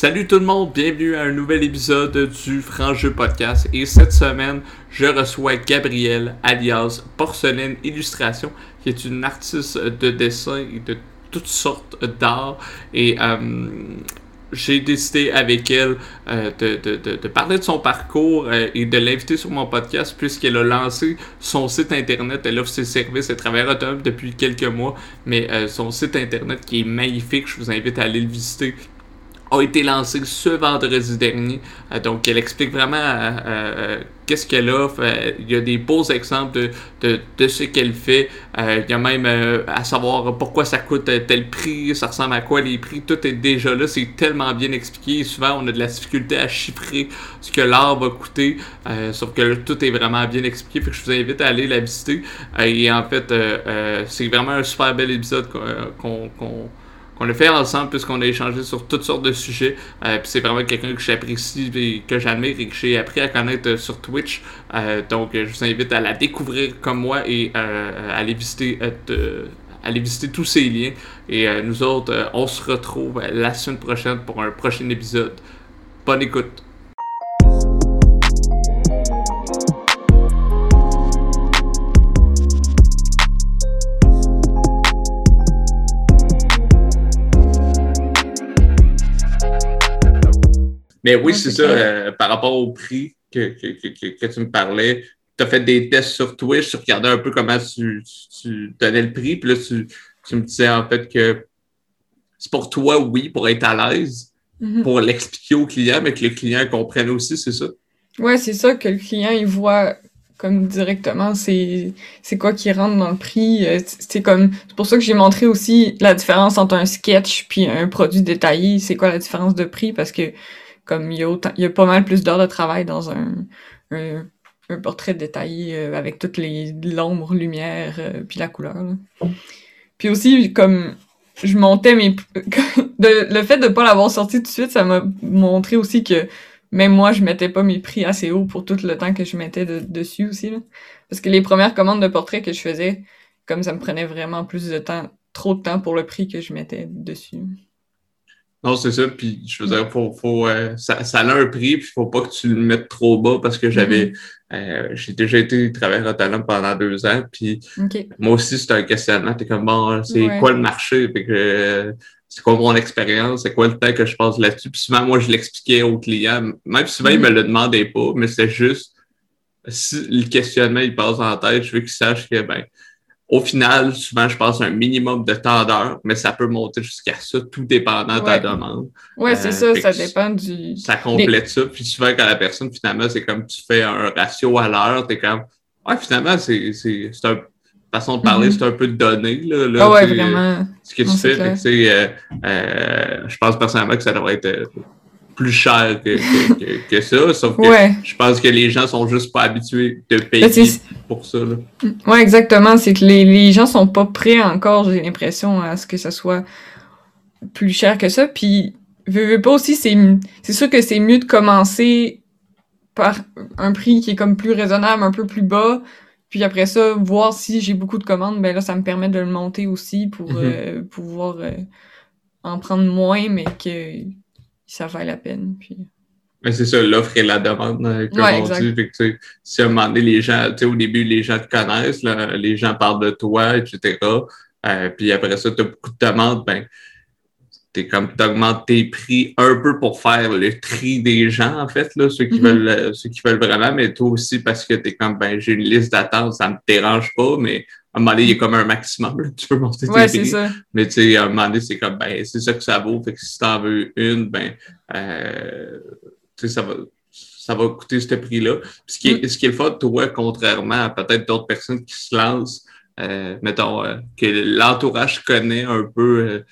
Salut tout le monde, bienvenue à un nouvel épisode du Franc Podcast. Et cette semaine, je reçois Gabrielle, alias Porcelaine Illustration, qui est une artiste de dessin et de toutes sortes d'art. Et euh, j'ai décidé avec elle euh, de, de, de, parler de son parcours euh, et de l'inviter sur mon podcast puisqu'elle a lancé son site internet. Elle offre ses services, elle travaille autonome depuis quelques mois, mais son site internet qui est magnifique, je vous invite à aller le visiter a été lancé ce vendredi dernier. Euh, donc, elle explique vraiment euh, euh, qu'est-ce qu'elle offre. il y a des beaux exemples de, de, ce qu'elle fait. il y a même à savoir pourquoi ça coûte tel prix, ça ressemble à quoi les prix. Tout est déjà là. C'est tellement bien expliqué. Souvent, on a de la difficulté à chiffrer ce que l'art va coûter. sauf que tout est vraiment bien expliqué. Fait que je vous invite à aller la visiter. et en fait, c'est vraiment un super bel épisode qu'on qu'on a fait ensemble puisqu'on a échangé sur toutes sortes de sujets. Euh, c'est vraiment quelqu'un que j'apprécie et que j'admire et que j'ai appris à connaître euh, sur Twitch. Euh, donc je vous invite à la découvrir comme moi et à aller visiter aller visiter tous ces liens. Et nous autres, on se retrouve la semaine prochaine pour un prochain épisode. Bonne écoute. Mais oui, c'est ça, euh, par rapport au prix que, que, que, que tu me parlais, tu as fait des tests sur Twitch, tu regardais un peu comment tu, tu donnais le prix, puis là, tu, tu, me disais en fait que c'est pour toi, oui, pour être à l'aise, mm-hmm. pour l'expliquer au client, mais que le client comprenne aussi, c'est ça? Ouais, c'est ça, que le client, il voit comme directement c'est c'est quoi qui rentre dans le prix euh, c'est comme c'est pour ça que j'ai montré aussi la différence entre un sketch puis un produit détaillé c'est quoi la différence de prix? Parce que comme il y a, pas mal plus d'heures de travail dans un, portrait détaillé euh, avec toutes les l'ombre, lumière, euh, puis la couleur. Puis aussi, comme je montais mes... le fait de pas l'avoir sorti tout de suite, ça m'a montré aussi que même moi, je mettais pas mes prix assez haut pour tout le temps que je mettais dessus aussi. Parce que les premières commandes de portraits que je faisais, comme ça me prenait vraiment plus de temps, trop de temps pour le prix que je mettais dessus. Non, c'est ça. Puis je veux dire, faut, faut, euh, ça, ça a un prix, puis faut pas que tu le mettes trop bas parce que j'avais mm-hmm. euh, j'ai déjà été travailleur autonome pendant deux ans. Puis moi aussi, c'est un questionnement. T'es comme bon, c'est quoi le marché? Puis que c'est quoi mon expérience? C'est quoi le temps que je passe là-dessus? Puis souvent, moi, je l'expliquais aux clients. Même souvent, ils me le demandaient pas, mais c'est juste si le questionnement il passe en tête, je veux qu'ils sachent que ben au final, souvent, je passe un minimum de temps d'heure, mais ça peut monter jusqu'à ça, tout dépendant de ta demande. Oui, c'est ça, ça dépend du. Ça complète ça. Puis souvent, quand la personne, finalement, c'est comme tu fais un ratio à l'heure, t'es comme. Ouais, finalement, c'est un façon de parler, mm-hmm. c'est un peu de données. Là, là ah ouais, vraiment. Ce que tu fais, fait que, euh, euh, je pense personnellement que ça devrait être plus cher que, que, que, ça. Sauf que je pense que les gens sont juste pas habitués de payer ben, pour ça. Là. Ouais, exactement. C'est que les, les gens sont pas prêts encore, j'ai l'impression, à ce que ça soit plus cher que ça. Puis, veux, veux pas aussi, c'est, c'est sûr que c'est mieux de commencer par un prix qui est comme plus raisonnable, un peu plus bas. Puis après ça, voir si j'ai beaucoup de commandes, ben là, ça me permet de le monter aussi pour mm-hmm. euh, pouvoir euh, en prendre moins, mais que ça vaut la peine. Puis... Mais c'est ça, l'offre et la demande, euh, comme on dit. Fait si à un moment donné, les gens, tu sais, au début, les gens te connaissent, là, les gens parlent de toi, etc. Euh, puis après ça, tu as beaucoup de demandes, ben, t'es comme augmentes tes prix un peu pour faire le tri des gens, en fait, là, ceux qui mm-hmm. veulent euh, ceux qui veulent vraiment, mais toi aussi parce que tu es comme ben j'ai une liste d'attente, ça me dérange pas, mais à un moment donné, il y a comme un maximum, là, tu peux monter tes ouais, prix. Mais tu sais, à un moment donné, c'est comme ben c'est ça que ça vaut. Fait que si t'en veux une, ben euh, tu sais, ça va ça va coûter ce prix-là. Ce qui est, mm. ce qui est le fun, toi, contrairement à peut-être d'autres personnes qui se lancent, euh, mettons, euh, que l'entourage connaît un peu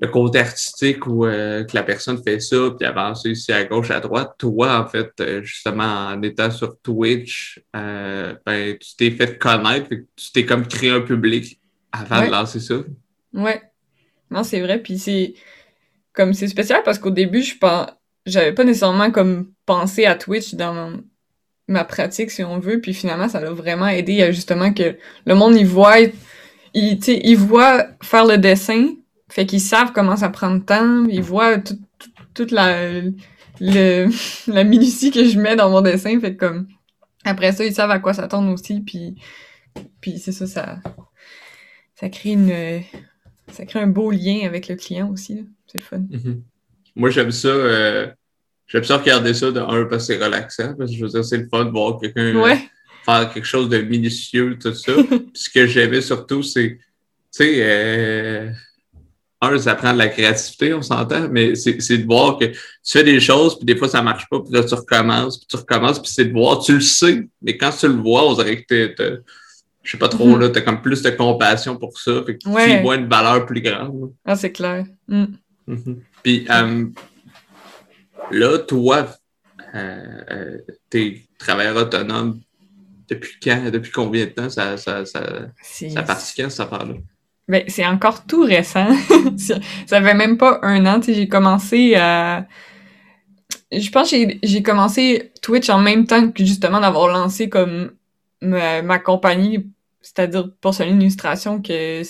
le côté artistique où euh, que la personne fait ça, puis avance ici à gauche, à droite. Toi, en fait, euh, justement, en étant sur Twitch, euh, ben, tu t'es fait connaître, tu t'es comme créé un public avant de lancer ça. Ouais. Non, c'est vrai. Puis c'est comme c'est spécial parce qu'au début, je pense j'avais pas nécessairement comme pensé à Twitch dans ma pratique, si on veut. Puis finalement, ça l'a vraiment aidé à justement que le monde y voit, il, il voit faire le dessin, fait qu'ils savent comment ça prend de temps, ils voient tout, toute la, le, la minutie que je mets dans mon dessin. Fait que comme, après ça, ils savent à quoi s'attendre aussi, puis, puis c'est ça, ça, ça crée une, ça crée un beau lien avec le client aussi. C'est le fun. Mhm. Moi, j'aime ça, euh, j'aime ça regarder ça de un parce que c'est relaxant, parce que je veux dire, c'est le fun de voir quelqu'un euh, Ouais. faire quelque chose de minutieux, tout ça. Puis ce que j'aimais surtout, c'est, tu sais, euh, un, ça prend de la créativité, on s'entend, mais c'est de voir que tu fais des choses, puis des fois ça marche pas, puis là tu recommences, puis tu recommences, puis c'est de voir, tu le sais, mais quand tu le vois, on dirait que t'es, je sais pas trop, Mhm. là, t'as comme plus de compassion pour ça, fait que tu y vois une valeur plus grande. là. Ah, c'est clair. Mm. Mhm. Puis euh, là, toi, euh, euh, t'es travailleur autonome depuis quand, depuis combien de temps? Ça, ça, ça, ça partit quand cette affaire-là? Ben, c'est encore tout récent. ça fait même pas un an. J'ai commencé à... Je pense que j'ai- commencé Twitch en même temps que justement d'avoir lancé comme ma, ma compagnie, c'est-à-dire pour son illustration, que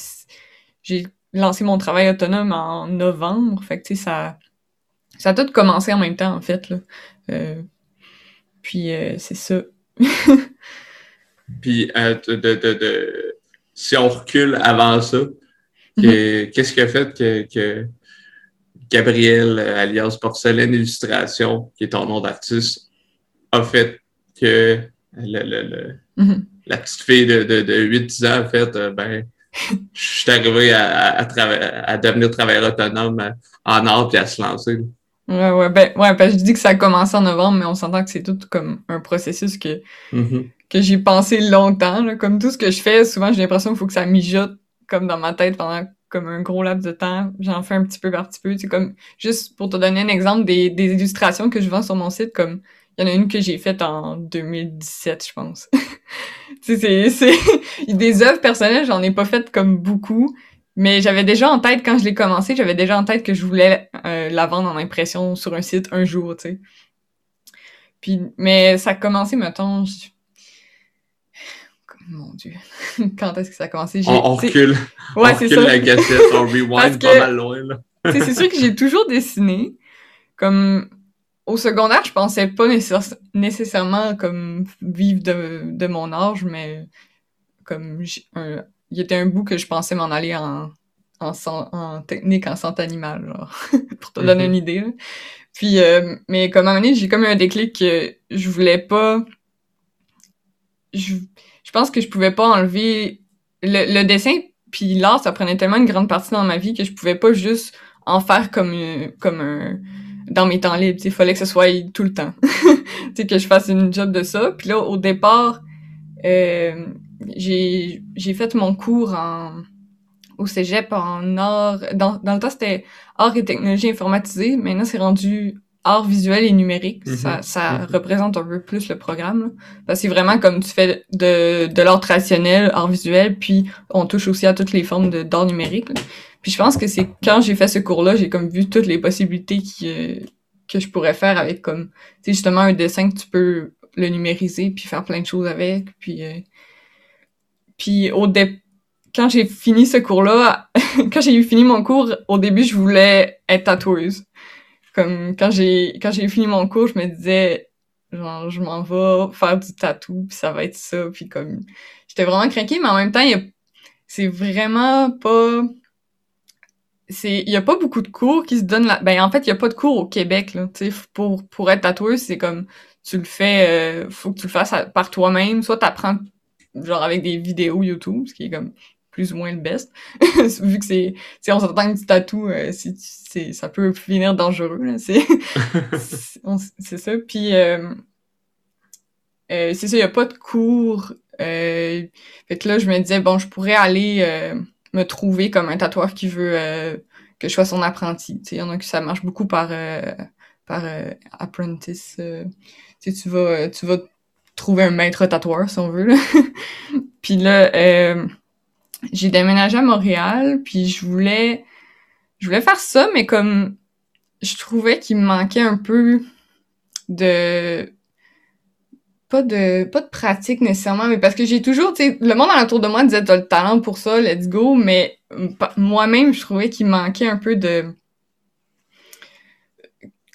j'ai lancé mon travail autonome en novembre. Fait que, tu sais, ça, ça a tout commencé en même temps, en fait, là. Euh, puis, euh, c'est ça. Puis euh, de, de, de- si on recule avant ça, que- qu'est-ce qui a fait que, que Gabriel, euh, alias Porcelaine Illustration, qui est ton nom d'artiste, a fait que le, le, le- Mhm. la petite fille de, de, de 8-10 ans a fait, euh, ben, je suis arrivé à, à, à, trava- à devenir travailleur autonome euh, en art puis à se lancer. Ouais, ouais, ben, ouais, parce que je dis que ça a commencé en novembre, mais on s'entend que c'est tout comme un processus que, Mhm. Que j'ai pensé longtemps, là. Comme tout ce que je fais, souvent, j'ai l'impression qu'il faut que ça mijote comme dans ma tête pendant comme un gros laps de temps. J'en fais un petit peu par petit peu. C'est comme, juste pour te donner un exemple, des, des illustrations que je vends sur mon site, comme, il y en a une que j'ai faite en 2017, je pense. tu sais, c'est, des œuvres personnelles, j'en ai pas faites comme beaucoup. Mais j'avais déjà en tête, quand je l'ai commencé, j'avais déjà en tête que je voulais euh, la vendre en impression sur un site un jour, tu sais. Puis, mais ça a commencé, mettons, je- mon Dieu, quand est-ce que ça a commencé? On, on recule, Ouais, c'est recule ça. la cassette, on rewind pas mal loin. C'est sûr que j'ai toujours dessiné. Comme au secondaire, je pensais pas nécess- nécessairement comme vivre de, de mon âge, mais comme j'ai un- il y était un bout que je pensais m'en aller en en, technique en santé animale, genre, pour te donner Mhm. une idée. là. Puis, euh, mais comme à un moment donné, j'ai comme eu un déclic que je voulais pas. Je, je pense que je pouvais pas enlever le, le dessin puis l'art, ça prenait tellement une grande partie dans ma vie que je pouvais pas juste en faire comme un- comme un dans mes temps libres. Il fallait que ce soit tout le temps. tu que je fasse une job de ça. Puis là, au départ, euh, j'ai j'ai fait mon cours en au cégep en art. Dans, dans le temps, c'était art et technologie informatisée. Maintenant, c'est rendu art visuel et numérique. Mhm. Ça, ça Mhm. représente un peu plus le programme. là. Parce que c'est vraiment comme tu fais de, de l'art traditionnel, art visuel, puis on touche aussi à toutes les formes de d'art numérique. là. Puis je pense que c'est quand j'ai fait ce cours-là, j'ai comme vu toutes les possibilités qui, euh, que je pourrais faire avec comme, tu justement un dessin que tu peux le numériser puis faire plein de choses avec. Puis, euh, puis au quand j'ai fini ce cours-là, quand j'ai fini mon cours, au début, je voulais être tatoueuse. Comme quand j'ai quand j'ai fini mon cours, je me disais genre je m'en vais faire du tatou puis ça va être ça puis comme j'étais vraiment craquée mais en même temps c'est vraiment pas c'est il y a pas beaucoup de cours qui se donnent là ben en fait il y a pas de cours au Québec là tu pour pour être tatoueuse c'est comme tu le fais euh, faut que tu le fasses par toi-même soit t'apprends genre avec des vidéos YouTube ce qui est comme plus ou moins le best. Vu que c'est on s'entend que du tatou euh, c'est ça peut finir dangereux là c'est c'est ça. Puis euh, euh, c'est ça il y a pas de cours euh, fait que là je me disais bon je pourrais aller me trouver comme un tatoueur qui veut que je sois son apprenti. Tu sais il y en a qui ça marche beaucoup par par apprentice tu vas tu vas trouver un maître tatoueur si on veut là. puis là euh, j'ai déménagé à Montréal puis je voulais je voulais faire ça mais comme je trouvais qu'il me manquait un peu de pas de pas de pratique nécessairement mais parce que j'ai toujours tu sais le monde autour de moi disait t'as le talent pour ça let's go mais moi-même je trouvais qu'il manquait un peu de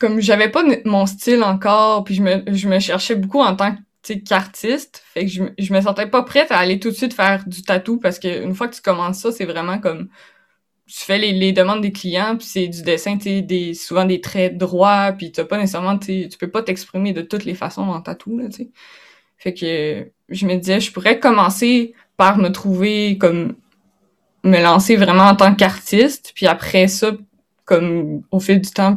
comme j'avais pas mon style encore, puis je me, je me cherchais beaucoup en tant qu'artiste, fait que je, je me sentais pas prête à aller tout de suite faire du tatou parce que une fois que tu commences ça, c'est vraiment comme tu fais les, les demandes des clients, puis c'est du dessin, tu des souvent des traits droits, puis t'as pas nécessairement, tu peux pas t'exprimer de toutes les façons en tatou, là. Fait que je me disais, je pourrais commencer par me trouver comme me lancer vraiment en tant qu'artiste, puis après ça, comme au fil du temps,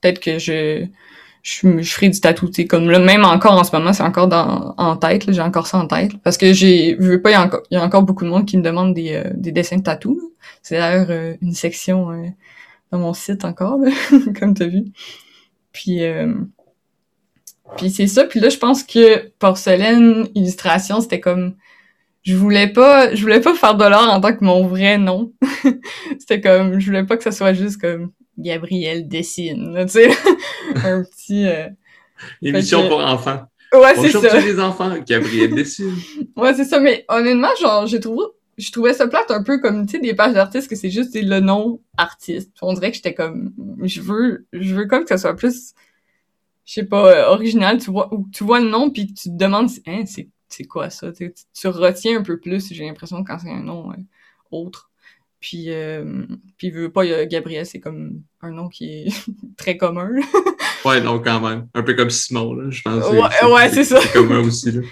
peut-être que je, je, je ferai du tatou, comme là, même encore en ce moment, c'est encore dans, en tête, j'ai encore ça en tête, parce que j'ai, je veux pas, il y, a encore, y a encore beaucoup de monde qui me demande des, euh, des dessins de tatou. C'est d'ailleurs euh, une section euh, dans mon site encore, là, comme t'as vu. Puis, puis c'est ça. Puis là, je pense que porcelaine illustration, c'était comme je voulais pas je voulais pas faire de l'art en tant que mon vrai nom. c'était comme je voulais pas que ça soit juste comme Gabriel dessine, tu sais, un petit euh... émission pour enfants. Ouais, c'est ça. les enfants, Gabriel dessine. ouais, c'est ça, mais honnêtement, genre j'ai trouvé je trouvais ça plate un peu comme tu sais des pages d'artistes que c'est juste le nom artiste. On dirait que j'étais comme je veux je veux comme que ça soit plus je sais pas euh, original, tu vois ou tu vois le nom puis tu te demandes hein, c'est c'est quoi ça tu, tu, retiens un peu plus, j'ai l'impression quand c'est un nom euh, autre. Puis, euh, puis veut pas, Gabriel, c'est comme un nom qui est très commun. ouais, non, quand même. Un peu comme Simon, là, je pense. Ouais, ouais c'est ça. C'est commun aussi, là.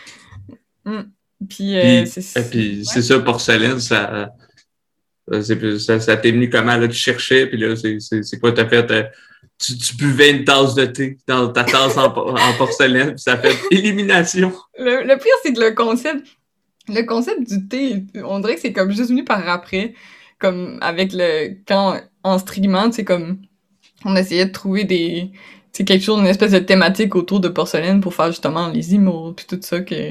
Mm. Puis, euh, c'est puis, c'est ça, porcelaine, ça. Ça, ça t'est venu comment, là, tu cherchais, puis là, c'est quoi, t'as fait, euh, tu, tu, buvais une tasse de thé dans ta tasse en, en porcelaine, puis ça fait élimination. Le, le pire, c'est que le concept, le concept du thé, on dirait que c'est comme juste venu par après comme avec le quand en streamant, c'est comme on essayait de trouver des c'est quelque chose une espèce de thématique autour de porcelaine pour faire justement les emotes puis tout ça que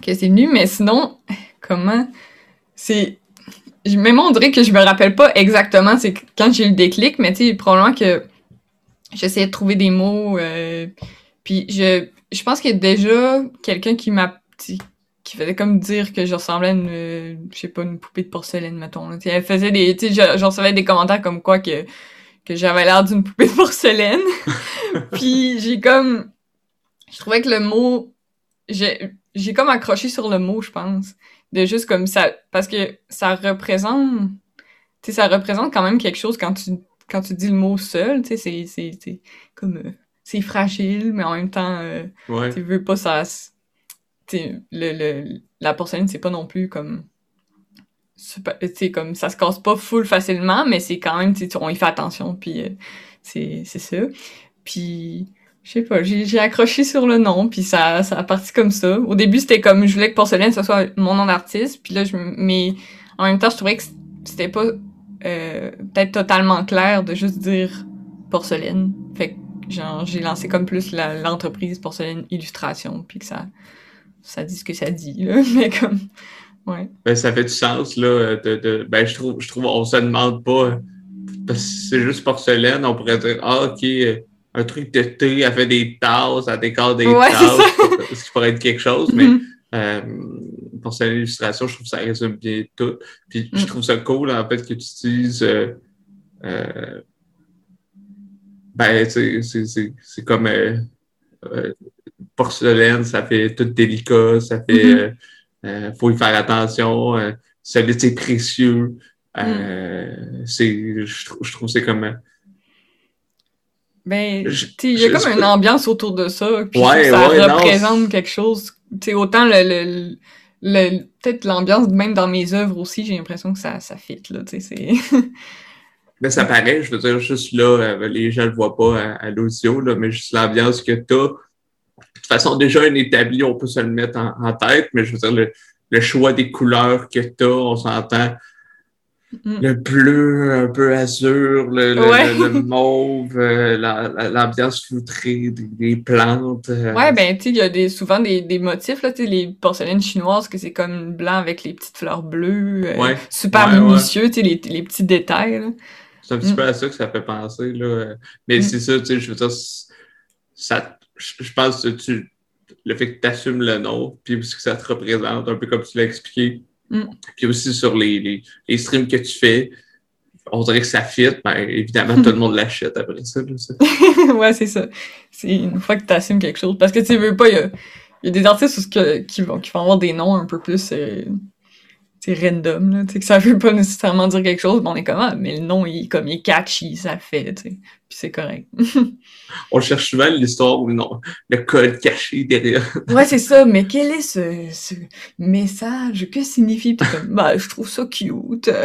que c'est venu. Mais sinon comment c'est même on dirait que je me rappelle pas exactement c'est quand j'ai eu le déclic mais tu sais probablement que j'essayais de trouver des mots euh, puis je je pense qu'il y a déjà quelqu'un qui m'a qui faisait comme dire que je ressemblais à une, euh, je sais pas, une poupée de porcelaine, mettons. Là. Elle faisait des, tu sais, j'en recevais des commentaires comme quoi que, que j'avais l'air d'une poupée de porcelaine. Puis j'ai comme, je trouvais que le mot, j'ai, j'ai comme accroché sur le mot, je pense. De juste comme ça, parce que ça représente, tu sais, ça représente quand même quelque chose quand tu, quand tu dis le mot seul, tu sais, c'est, c'est, c'est comme, euh, c'est fragile, mais en même temps, euh, tu veux pas ça le, le, la porcelaine, c'est pas non plus comme. C'est comme ça se casse pas full facilement, mais c'est quand même, on y fait attention, puis euh, c'est ça. Puis, je sais pas, j'ai accroché sur le nom, puis ça, ça a parti comme ça. Au début, c'était comme, je voulais que porcelaine, ce soit mon nom d'artiste, puis là, je, mais en même temps, je trouvais que c'était pas euh, peut-être totalement clair de juste dire porcelaine. Fait que, genre, j'ai lancé comme plus l'entreprise porcelaine illustration, puis que ça ça dit ce que ça dit, là, mais comme, ouais. Ben, ça fait du sens, là, de, de ben, je trouve, je trouve, on se demande pas, parce que c'est juste porcelaine, on pourrait dire, ah, ok, un truc de thé, elle fait des tasses, elle décore des ouais, tasses, ce qui pourrait être quelque chose, mais mm-hmm. euh, porcelaine illustration, je trouve que ça résume bien tout. Puis je mm. trouve ça cool, en fait, que tu utilises, euh, euh, ben, c'est comme, euh, euh, porcelaine, ça fait tout délicat, ça fait mm-hmm. euh, euh, faut y faire attention, euh, c'est précieux. Euh, mm. c'est je, je, trouve c'est comme ben, il y a comme une ambiance autour de ça, puis ça représente quelque chose. Tu autant le, le, le peut-être l'ambiance même dans mes œuvres aussi, j'ai l'impression que ça, ça fit, là, tu sais, c'est... Ben, ça paraît, je veux dire, juste là, les gens le voient pas à, à l'audio, là, mais juste l'ambiance que t'as, toute façon, déjà un établi, on peut se le mettre en, tête, mais je veux dire, le, choix des couleurs que tu as, on s'entend. Mm. Le bleu, un peu azur, le, le, mauve, euh, l'ambiance foutrée des, plantes. Euh. Ouais, ben, tu sais, il y a des, souvent des, des motifs, là, tu sais, les porcelaines chinoises, que c'est comme blanc avec les petites fleurs bleues, euh, super minutieux, tu sais, les, les, petits détails, C'est un petit mm. peu à ça que ça fait penser, là. Mais mm. c'est ça, tu sais, je veux dire, ça je pense que tu, le fait que tu assumes le nom, puis ce que ça te représente, un peu comme tu l'as expliqué. Mm. Puis aussi sur les, les, les, streams que tu fais, on dirait que ça fit, ben, évidemment, tout le monde l'achète après ça. ouais, c'est ça. C'est une fois que tu assumes quelque chose. Parce que tu veux pas, il y a, y a, des artistes qui, vont, qui vont avoir des noms un peu plus. Euh, random, là, que ça veut pas nécessairement dire quelque chose, mais on est comme, ah, mais le nom, il, comme, il est catchy, ça fait, tu sais, puis c'est correct. on cherche souvent l'histoire ou non, le code caché derrière. ouais, c'est ça, mais quel est ce, ce message? Que signifie? comme, bah, je trouve ça cute.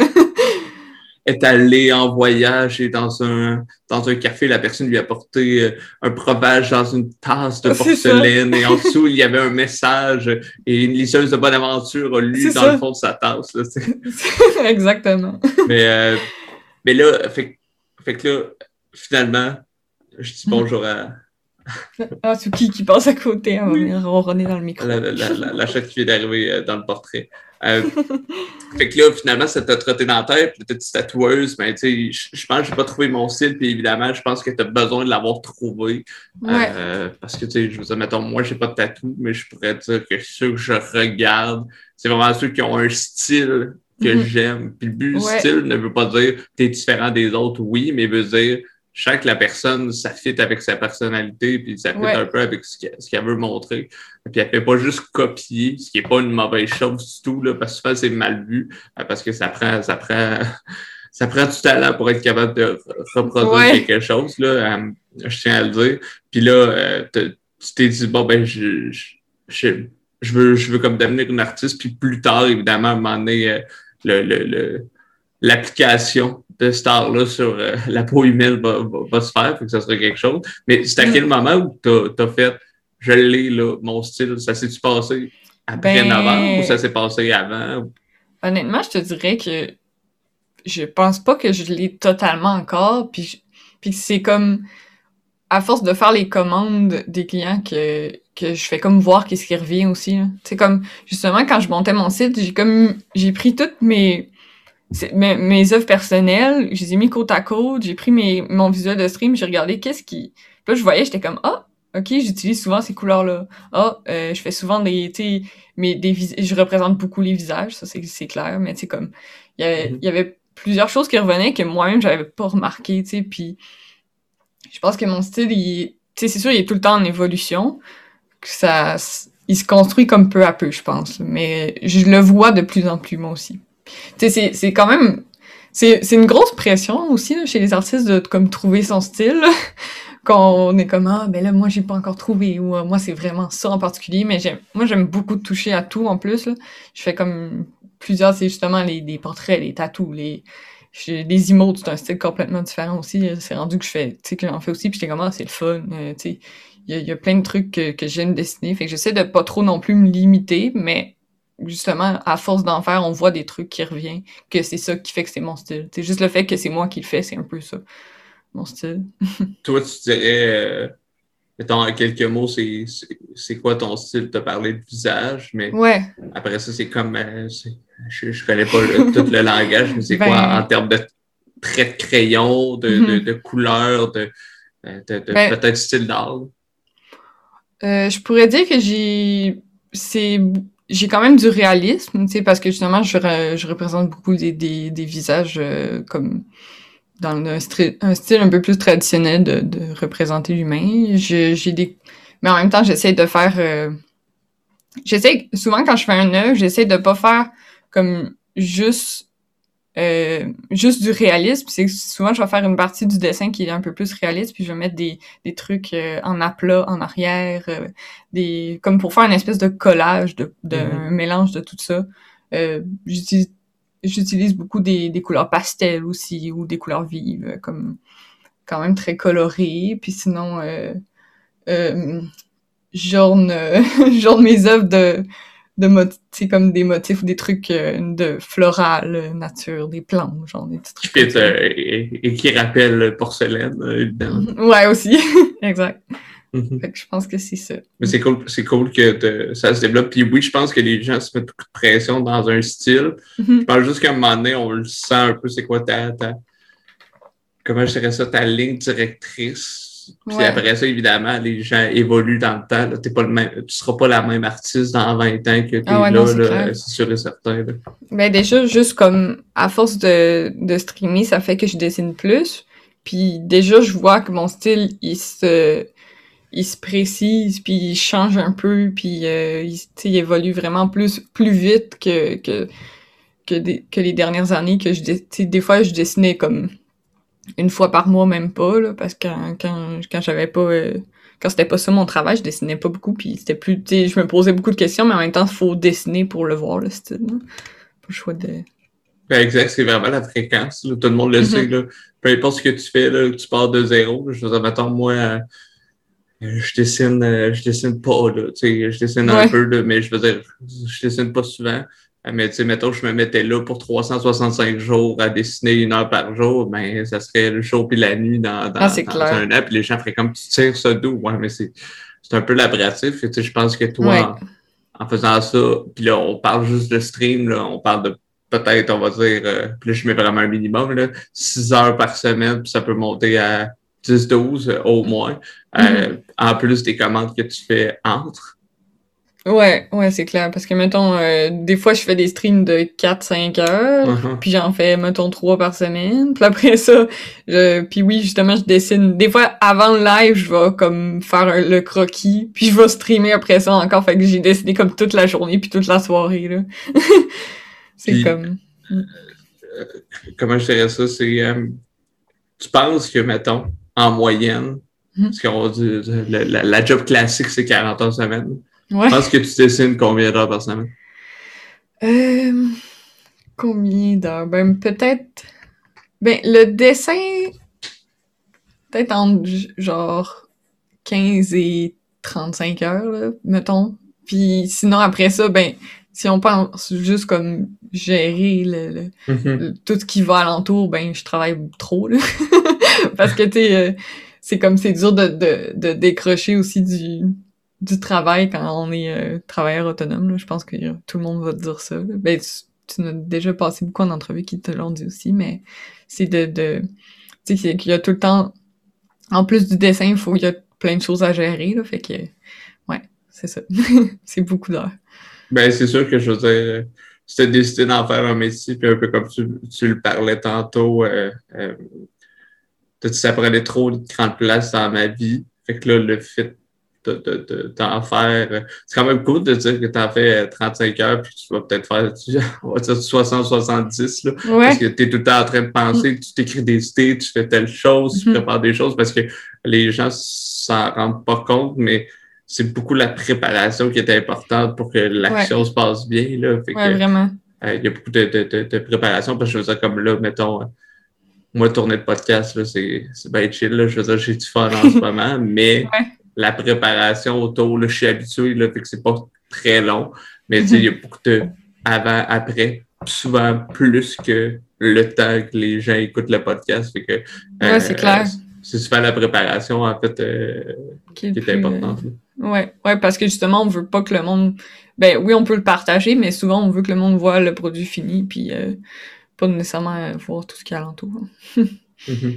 est allé en voyage et dans un, dans un café, la personne lui a apporté euh, un breuvage dans une tasse de porcelaine et en dessous, il y avait un message et une liseuse de bonne aventure a lu dans le fond de sa tasse. Là, Exactement. Mais, euh, mais là, fait, fait que là, finalement, je dis bonjour à, ah, c'est qui qui passe à côté, on va ronronner dans le micro. La, la, la, la qui vient d'arriver euh, dans le portrait. Euh, fait que là, finalement, ça t'a trotté dans la tête, puis t'es tatoueuse, mais tu sais, je pense que j'ai pas trouvé mon style, puis évidemment, je pense que tu as besoin de l'avoir trouvé. Euh, parce que, tu sais, je veux dire, mettons, moi, j'ai pas de tatou, mais je pourrais dire que ceux que je regarde, c'est vraiment ceux qui ont un style que mhm. j'aime. Puis le but du style ne veut pas dire que tu es différent des autres, oui, mais veut dire je sens que la personne, ça fit avec sa personnalité, puis ça fit un peu avec ce qu'elle veut montrer. Puis elle fait pas juste copier, ce qui est pas une mauvaise chose du tout, là, parce que souvent c'est mal vu, euh, parce que ça prend, ça prend, ça prend du talent pour être capable de reproduire quelque chose, là, euh, je tiens à le dire. Puis là, euh, tu t'es dit, bon, ben, je, je, je, veux, je veux comme devenir une artiste, puis plus tard, évidemment, à un moment donné, le, le, le l'application de star-là sur euh, la peau humaine va, va, se faire, faut que ça serait quelque chose. Mais c'est à quel moment où tu as, fait je l'ai, là, mon style, ça s'est-tu passé après ben... avant ou ça s'est passé avant? Honnêtement, je te dirais que je pense pas que je l'ai totalement encore, puis, puis c'est comme à force de faire les commandes des clients que, que je fais comme voir qu'est-ce qui revient aussi. C'est comme justement quand je montais mon site, j'ai comme j'ai pris toutes mes mes, mes œuvres personnelles, je les ai mis côte à côte, j'ai pris mes, mon visuel de stream, j'ai regardé qu'est-ce qui... là, je voyais, j'étais comme, ah, ok, j'utilise souvent ces couleurs-là. Ah, euh, je fais souvent des, tu mais des je représente beaucoup les visages, ça c'est clair, mais tu sais, comme, il y avait, mm-hmm. y avait plusieurs choses qui revenaient que moi-même, j'avais pas remarqué, tu sais, puis je pense que mon style, il, tu sais, c'est sûr, il est tout le temps en évolution, que ça, il se construit comme peu à peu, je pense, mais je le vois de plus en plus, moi aussi c'est quand même. C'est une grosse pression aussi chez les artistes de comme trouver son style. Quand on est comme ah ben là moi j'ai pas encore trouvé ou euh, moi c'est vraiment ça en particulier mais moi j'aime beaucoup toucher à tout en plus là. Je fais comme plusieurs c'est justement les portraits, les tatous, les les emotes, c'est un style complètement différent aussi. C'est rendu que je fais, tu sais, que j'en fais aussi, puis j'étais comme, ah, c'est le fun, euh, tu sais. Il y, y, a plein de trucs que, que j'aime dessiner, fait que j'essaie de pas trop non plus me limiter, mais justement, à force d'en faire, on voit des trucs qui reviennent, que c'est ça qui fait que c'est mon style. C'est juste le fait que c'est moi qui le fais, c'est un peu ça, mon style. Toi, tu dirais, euh, mettons en quelques mots, c'est quoi ton style? Tu as parlé de visage, mais ouais. après ça, c'est comme, euh, je, je connais pas tout le langage, mais c'est quoi ben en termes de traits de crayon, de, de, mm-hmm. de couleur, de, de, de ben peut-être style d'art? Euh, je pourrais dire que j'ai c'est j'ai quand même du réalisme, tu sais, parce que justement, je, je représente beaucoup des, des, des visages euh, comme dans un, un, style un peu plus traditionnel de, de représenter l'humain. J'ai des, mais en même temps, j'essaie de faire, euh, j'essaie souvent quand je fais un œuvre, j'essaie de pas faire comme juste euh, juste du réalisme. C'est souvent je vais faire une partie du dessin qui est un peu plus réaliste, puis je vais mettre des, des trucs euh, en aplat en arrière, euh, des comme pour faire une espèce de collage, de, de mm-hmm. mélange de tout ça. j'utilise j'utilise beaucoup des, des couleurs pastel aussi ou des couleurs vives, comme quand même très colorées. Puis sinon, euh, euh, j'orne, j'orne mes œuvres de de comme des motifs ou des trucs euh, de floral, euh, nature, des plantes, genre des petits trucs. Euh, et, qui rappellent porcelaine, évidemment. Ouais, aussi. exact. Mhm. Fait que je pense que c'est ça. Mais c'est cool, c'est cool que ça se développe. Puis oui, je pense que les gens se mettent beaucoup de pression dans un style. Mhm. Je pense juste qu'à un moment donné, on le sent un peu, c'est quoi ta, ta, comment je dirais ça, ta ligne directrice Puis après ça, évidemment, les gens évoluent dans le temps. T'es pas le même, tu seras pas la même artiste dans 20 ans que t'es ah là, là c'est sûr et certain. Ben déjà, juste comme à force de, de streamer, ça fait que je dessine plus. Puis déjà, je vois que mon style, il se il se précise puis il change un peu puis euh, il, il évolue vraiment plus plus vite que que que, que les dernières années que je des fois je dessinais comme une fois par mois même pas là parce que quand quand, quand j'avais pas euh, quand c'était pas ça mon travail je dessinais pas beaucoup puis c'était plus je me posais beaucoup de questions mais en même temps il faut dessiner pour le voir le style là. pas le choix de ben exact c'est vraiment la fréquence tout le monde le mm-hmm. sait là peu importe ce que tu fais là tu pars de zéro je veux dire mettons moi euh, je dessine euh, je dessine pas là tu sais je dessine un peu là, mais je veux dire je dessine pas souvent mais tu sais, mettons, je me mettais là pour 365 jours à dessiner une heure par jour, ben, ça serait le jour puis la nuit dans, dans, ah, un an, puis les gens feraient comme tu tires ça d'où? Ouais, mais c'est, c'est un peu laboratif. Tu sais, je pense que toi, en, faisant ça, puis là, on parle juste de stream, là, on parle de peut-être, on va dire, euh, puis là, je mets vraiment un minimum, là, 6 heures par semaine, puis ça peut monter à 10-12 euh, au moins, euh, mm-hmm. en plus des commandes que tu fais entre. Ouais, ouais, c'est clair. Parce que, mettons, euh, des fois, je fais des streams de 4-5 heures, uh-huh. puis j'en fais, mettons, 3 par semaine. Puis après ça, je, puis oui, justement, je dessine. Des fois, avant le live, je vais comme faire le croquis, puis je vais streamer après ça encore. Fait que j'ai dessiné comme toute la journée, puis toute la soirée, là. c'est comme... Euh, comment je dirais ça? C'est... Euh, tu penses que, mettons, en moyenne, hmm. parce qu'on dit, la, la job classique, c'est 40 heures semaine. Ouais. Je pense que tu dessines combien d'heures par semaine? Euh, combien d'heures? Ben, peut-être. Ben, le dessin. Peut-être en genre 15 et 35 heures, là, mettons. Puis sinon, après ça, ben, si on pense juste comme gérer le, mm-hmm. tout ce qui va alentour, ben, je travaille trop, là. Parce que, tu euh, c'est comme c'est dur de, de, de décrocher aussi du du travail quand on est euh, travailleur autonome. Je pense que tout le monde va te dire ça. Ben, tu, as déjà passé beaucoup en entrevue qui te l'ont dit aussi, mais c'est de, de tu sais, qu'il y a tout le temps, en plus du dessin, il faut, il y a plein de choses à gérer, là, fait que, ouais, c'est ça. c'est beaucoup d'heures. Ben, c'est sûr que je veux dire, si décidé d'en faire un métier, puis un peu comme tu, tu le parlais tantôt, euh, euh, ça prenait trop de grande place dans ma vie. Fait que là, le fait t'en faire. C'est quand même cool de dire que t'en fais 35 euh, heures puis tu vas peut-être faire on va dire 60-70 là. Parce que tu es tout le temps en train de penser, tu t'écris des idées, tu fais telle chose, tu mm-hmm. prépares des choses parce que les gens s'en rendent pas compte, mais c'est beaucoup la préparation qui est importante pour que l'action se passe bien. Là. Fait vraiment. Euh, il y a beaucoup de, de, de, préparation parce que je veux dire, comme là, mettons, moi, tourner de podcast, c'est bien chill. Là. Je veux dire, j'ai du fun en ce moment, mais la préparation autour, là, je suis habitué, là, fait que c'est pas très long. Mais il y a beaucoup de avant, après, souvent plus que le temps que les gens écoutent le podcast. Fait que, ouais, c'est clair. C'est souvent la préparation, en fait, euh, qui, est importante. Ouais, ouais, parce que justement, on veut pas que le monde. Ben oui, on peut le partager, mais souvent, on veut que le monde voit le produit fini, puis euh, pas nécessairement voir tout ce qu'il y a alentour. mm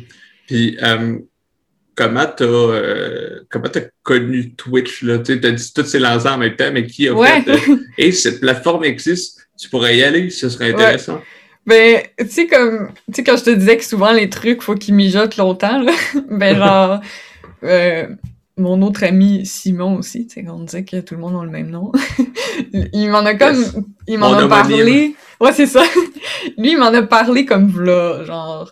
Puis, euh, comment t'as euh, comment t'as connu Twitch là? Tu as dit tout s'est lancé en même temps mais qui a fait euh, et cette plateforme existe tu pourrais y aller ce serait intéressant ben tu sais comme tu sais quand je te disais que souvent les trucs faut qu'ils mijotent longtemps là ben genre euh, mon autre ami Simon aussi, tu sais, on disait que tout le monde a le même nom. il m'en a comme, il m'en a parlé. Ouais, c'est ça. Lui, il m'en a parlé comme là, genre,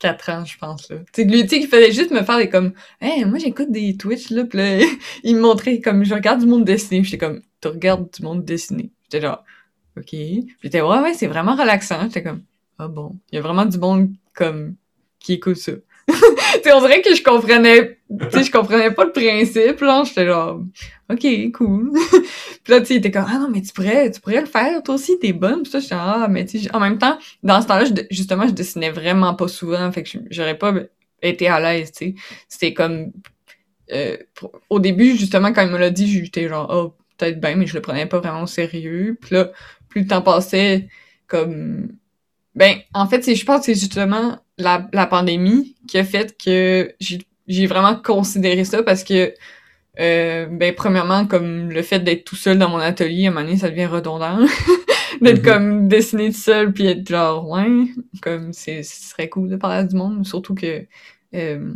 4 ans, je pense, là. Tu sais, lui, tu sais, il fallait juste me faire des comme, hey, moi, j'écoute des Twitch, là, pis là, il me montrait comme, je regarde du monde dessiné, j'étais comme, tu regardes du monde dessiné. J'étais genre, ok. J'étais, ouais, ouais, c'est vraiment relaxant. J'étais comme, ah bon? Il y a vraiment du monde, comme, qui écoute ça. tu on dirait que je comprenais, tu je comprenais pas le principe, là. J'étais genre, OK, cool. puis là, tu sais, il était comme, ah non, mais tu pourrais, tu pourrais le faire, toi aussi, t'es bonne. Puis ça, j'étais, ah, mais tu en même temps, dans ce temps-là, justement, je dessinais vraiment pas souvent, fait que j'aurais pas été à l'aise, tu sais. C'était comme, euh, au début, justement, quand il me l'a dit, j'étais genre, oh, peut-être bien, mais je le prenais pas vraiment au sérieux. Puis là, plus le temps passait, comme, ben, en fait, je pense que c'est justement la, la pandémie qui a fait que j'ai j'ai vraiment considéré ça parce que euh, ben premièrement comme le fait d'être tout seul dans mon atelier à un moment donné ça devient redondant d'être Mhm. comme dessiner tout seul puis être genre ouais comme c'est ce serait cool de parler à du monde surtout que euh,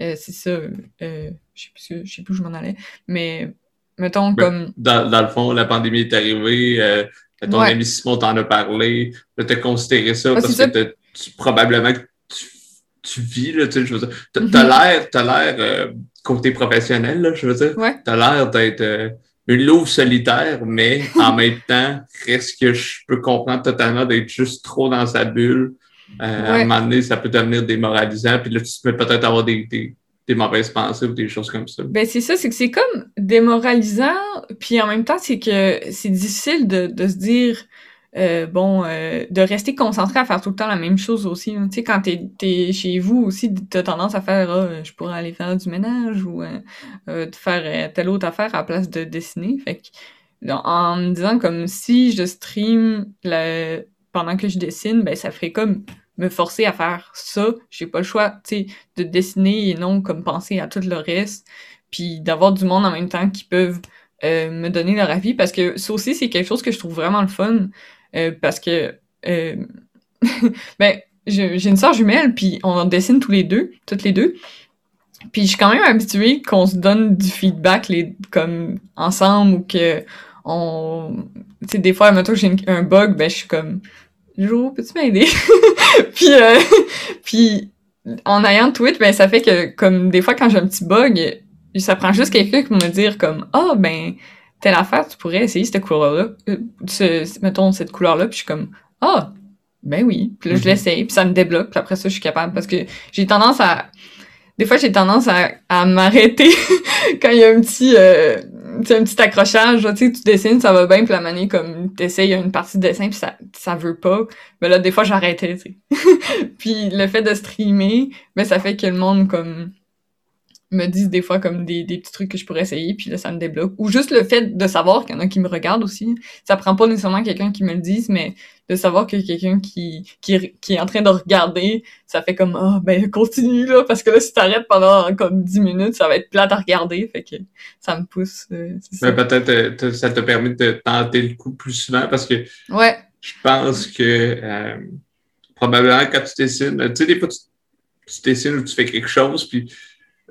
euh, c'est ça euh, je sais plus je sais plus où je m'en allais mais mettons Ben, comme Dans, dans le fond, la pandémie est arrivée, euh, ton Ouais. ami Simon t'en a parlé, là, t'as considéré ça parce que ça. t'as- tu, probablement que tu, tu vis, là, tu sais, je veux dire, t'as Mhm. t'as l'air, t'as l'air, euh, côté professionnel, là, je veux dire, ouais t'as l'air d'être euh, une louve solitaire, mais en même temps, reste que je peux comprendre totalement d'être juste trop dans sa bulle. Euh, À un moment donné, ça peut devenir démoralisant, puis là, tu peux peut-être avoir des, des, des mauvaises pensées ou des choses comme ça. Ben c'est ça, c'est que c'est comme démoralisant, puis en même temps c'est que c'est difficile de, se dire euh, bon euh, de rester concentré à faire tout le temps la même chose aussi. là. Tu sais quand t'es es chez vous aussi, t'as tendance à faire euh, je pourrais aller faire du ménage ou de faire telle autre affaire à la place de dessiner. Fait que en- me disant comme si je stream pendant que je dessine, ben ça ferait comme me forcer à faire ça. J'ai pas le choix, tu sais, de dessiner et non comme penser à tout le reste. Puis d'avoir du monde en même temps qui peuvent euh, me donner leur avis parce que ça aussi c'est quelque chose que je trouve vraiment le fun euh, parce que euh, ben j'ai une sœur jumelle puis on dessine tous les deux toutes les deux puis je suis quand même habituée qu'on se donne du feedback comme ensemble ou que on tu sais des fois mettons j'ai un bug ben je suis comme Jo, peux-tu m'aider? Puis euh, puis en ayant Twitch ben ça fait que comme des fois quand j'ai un petit bug ça prend juste quelqu'un qui me dire comme ah ben telle affaire tu pourrais essayer cette couleur là ce, mettons cette couleur là puis je suis comme ah ben oui puis là je Mhm. l'essaye puis ça me débloque puis après ça je suis capable. Parce que j'ai tendance à des fois j'ai tendance à, à m'arrêter quand il y a un petit euh, tu sais, un petit accrochage tu sais tu dessines ça va bien puis la manière comme t'essayes une partie de dessin puis ça ça veut pas. Ben là des fois j'arrêtais tu sais. Puis le fait de streamer ben ça fait que le monde comme me disent des fois comme des, des petits trucs que je pourrais essayer, puis là, ça me débloque. Ou juste le fait de savoir qu'il y en a qui me regardent aussi. Ça prend pas nécessairement quelqu'un qui me le dise, mais de savoir que quelqu'un qui, qui, qui est en train de regarder, ça fait comme, ah, ben, continue, là, parce que là, si t'arrêtes pendant comme 10 minutes, ça va être plate à regarder, fait que ça me pousse, euh. Mais peut-être euh, ça t'a permis de tenter le coup plus souvent parce que Ouais, je pense que euh, probablement quand tu dessines, tu sais, des fois, tu, tu dessines ou tu fais quelque chose, puis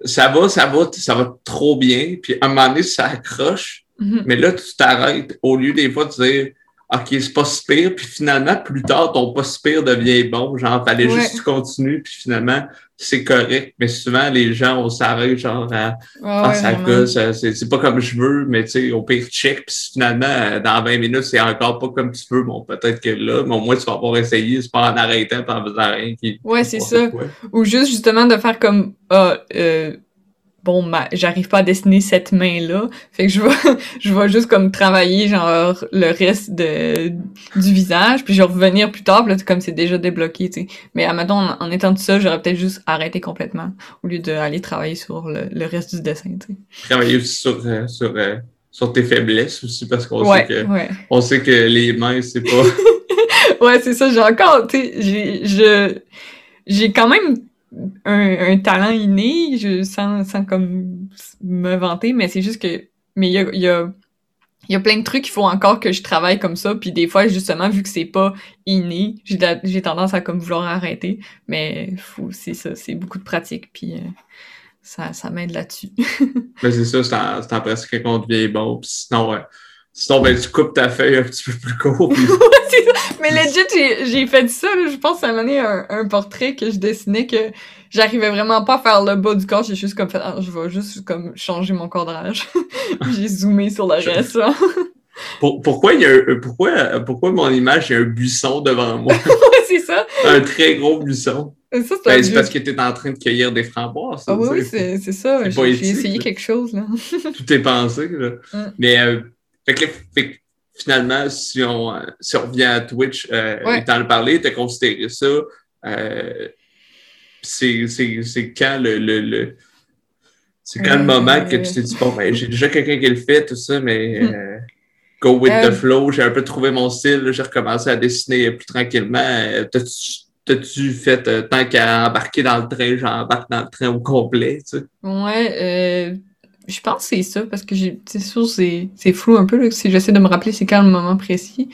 ça va, ça va, ça va trop bien, puis à un moment donné, ça accroche, Mhm. mais là, tu t'arrêtes au lieu des fois de dire OK, c'est pas si pire, puis finalement, plus tard, ton pas si pire devient bon. Genre, fallait Ouais. juste que tu continues, puis finalement, c'est correct. Mais souvent, les gens, on s'arrête, genre, à ah, ouais, ça gosse, c'est pas comme je veux, mais tu sais, au pire, check, puis finalement, dans 20 minutes, c'est encore pas comme tu veux. Bon, peut-être que là, mais au moins, tu vas avoir essayé, c'est pas en arrêtant, pas en faisant rien. Qui, Ouais, c'est ça. Ou juste justement de faire comme ah euh, bon ma j'arrive pas à dessiner cette main là fait que je vais je vais juste comme travailler genre le reste de du visage puis je vais revenir plus tard puis là comme c'est déjà débloqué tu sais. Mais admettons en, en étant tout seul j'aurais peut-être juste arrêté complètement au lieu d'aller travailler sur le, le reste du dessin tu sais. Travailler aussi sur, euh, sur, euh, sur tes faiblesses aussi, parce qu'on ouais sait que, ouais. on sait que les mains, c'est pas. ouais, c'est ça, j'ai encore, tu sais, j'ai, je, j'ai quand même un, un talent inné, je, sans, comme me vanter, mais c'est juste que, mais il y a, y a, il y a plein de trucs qu'il faut encore que je travaille comme ça, puis des fois, justement, vu que c'est pas inné, j'ai, tendance à comme vouloir arrêter, mais c'est ça, c'est beaucoup de pratique, puis euh, ça, ça m'aide là-dessus. Mais c'est ça, c'est en, en pratique qu'on devient bon. Puis sinon, euh, sinon ben, tu coupes ta feuille un petit peu plus court. Puis... Mais legit, j'ai, j'ai fait ça, là, je pense, à un donné, un, un portrait que je dessinais que j'arrivais vraiment pas à faire le bas du corps, j'ai juste comme fait, ah, je vais juste comme changer mon cadrage. j'ai zoomé sur le reste, là. Pour- pourquoi, il y a un- pourquoi, pourquoi mon image, il y a un buisson devant moi? c'est ça. un très gros buisson. C'est Ben, parce que tu es en train de cueillir des framboises. Ah oui, c'est, ça. J'ai, essayé quelque chose, là. Tout est pensé. Là. Mm. Mais euh, fait que, là, fait que finalement, si on, si on revient à Twitch, euh, Ouais. et t'en as parlé, tu as considéré ça. Euh, c'est, quand le, le, le- c'est quand le Euh, moment que tu t'es dit, bon, ben, j'ai déjà quelqu'un qui le fait, tout ça, mais euh, go with Euh, the flow, j'ai un peu trouvé mon style, j'ai recommencé à dessiner plus tranquillement. T'as-tu, fait tant qu'à embarquer dans le train, j'embarque dans le train au complet, tu sais? Ouais, euh, je pense que c'est ça, parce que c'est sûr, c'est, c'est flou un peu, là, si j'essaie de me rappeler c'est quand le moment précis.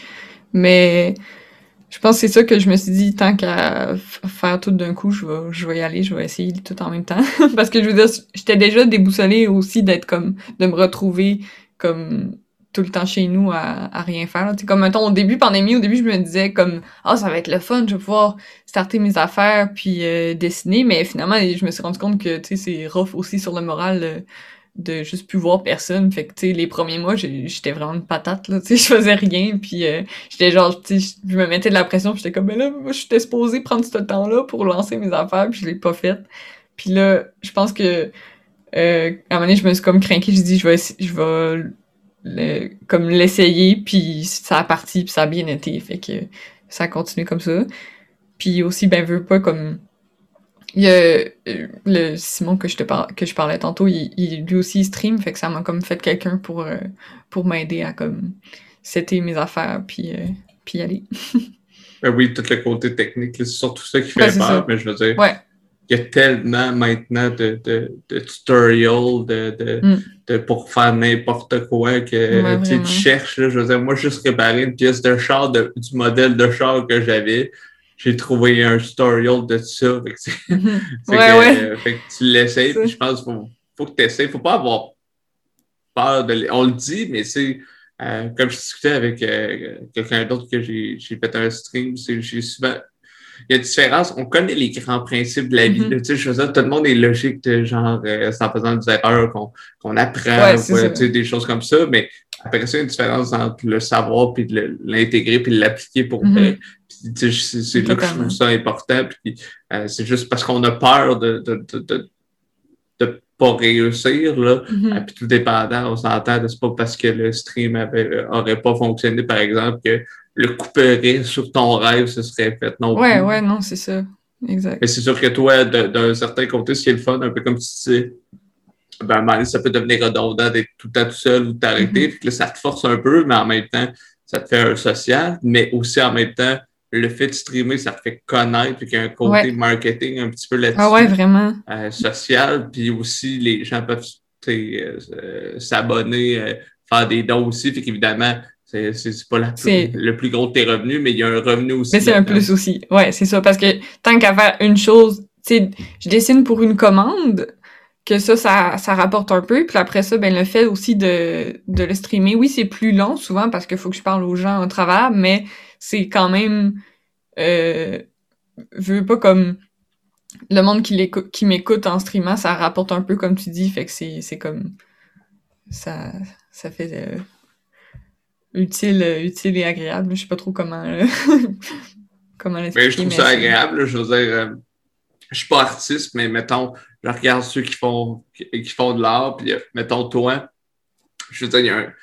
Mais je pense que c'est ça que je me suis dit, tant qu'à faire tout d'un coup, je vais, je vais y aller, je vais essayer tout en même temps. parce que je veux dire, j'étais déjà déboussolée aussi d'être comme, de me retrouver comme tout le temps chez nous à, à rien faire. C'est comme mettons au début pandémie, au début je me disais comme ah ça va être le fun, je vais pouvoir starter mes affaires puis euh, dessiner, mais finalement je me suis rendu compte que tu sais c'est rough aussi sur le moral euh, de juste plus voir personne. Fait que tu sais les premiers mois j'étais vraiment une patate là, tu sais je faisais rien puis euh, j'étais genre tu sais je me mettais de la pression, j'étais comme ben là moi j'étais supposée prendre ce temps-là pour lancer mes affaires puis je l'ai pas fait. Puis là je pense que euh, à un moment donné, je me suis comme craqué, je dis je vais je vais comme l'essayer, puis ça a parti, puis ça a bien été. Fait que ça a continué comme ça. Puis aussi, ben, veut pas comme. Il y a euh, le Simon que je te par... que je parlais tantôt, il, lui aussi stream, fait que ça m'a comme fait quelqu'un pour, euh, pour m'aider à comme c'était mes affaires, puis, euh, puis aller. ben oui, tout le côté technique, c'est surtout ça qui fait peur, mais je veux dire. Ouais il y a tellement maintenant de, de, de tutorials de, de, mm. de, pour faire n'importe quoi que tu cherches. Là, je veux dire, moi, juste réparer une pièce de char du modèle de char que j'avais. J'ai trouvé un tutorial de ça. Fait que, ouais, ouais. fait que tu l'essayes, puis je pense qu'il faut, faut que tu essayes. faut pas avoir peur de... On le dit, mais c'est... Euh, comme je discutais avec euh, quelqu'un d'autre que j'ai fait un stream, j'ai souvent il y a une différence. On connaît les grands principes de la vie. Mm-hmm. Tu sais, je veux dire, tout le monde est logique, de genre, euh, c'est en faisant des erreurs qu'on apprend, tu sais, des choses comme ça. Mais après ça, il y a une différence entre le savoir puis l'intégrer puis l'appliquer pour mm-hmm. C'est là que je trouve ça important. Puis euh, c'est juste parce qu'on a peur de, de, de, de, pas réussir, là. Mm-hmm. Puis tout dépendant, on s'entend, c'est pas parce que le stream avait, aurait pas fonctionné, par exemple, que le couperait sur ton rêve, ce serait fait non ouais, plus. Ouais, non, c'est ça. Exact. Mais c'est sûr que toi, d'un certain côté, ce qui est le fun, un peu comme tu sais, ben, ça peut devenir redondant d'être tout le temps tout seul ou t'arrêter. Mm-hmm. Puis là, ça te force un peu, mais en même temps, ça te fait un social. Mais aussi, en même temps, le fait de streamer, ça fait connaître, puis qu'il y a un côté marketing un petit peu là-dessus. Ah ouais, vraiment. Euh, social. Puis aussi, les gens peuvent euh, s'abonner, euh, faire des dons aussi. Fait qu'évidemment, c'est pas la le plus gros de tes revenus, mais il y a un revenu aussi. Mais c'est un plus aussi. Ouais, c'est ça. Parce que tant qu'à faire une chose, tu sais, je dessine pour une commande, que ça, ça, ça rapporte un peu. Puis après ça, ben le fait aussi de, de le streamer, oui, c'est plus long souvent parce qu'il faut que je parle aux gens au travers, mais c'est quand même euh, veux pas comme le monde qui qui m'écoute en streamant, ça rapporte un peu comme tu dis, fait que c'est, c'est comme ça ça fait euh, utile, euh, utile et agréable. Je sais pas trop comment, euh, comment l'expliquer. je trouve ça agréable. Je veux dire, euh, je suis pas artiste, mais mettons, je regarde ceux qui font, qui, font de l'art, puis mettons toi, je veux dire, il y a un,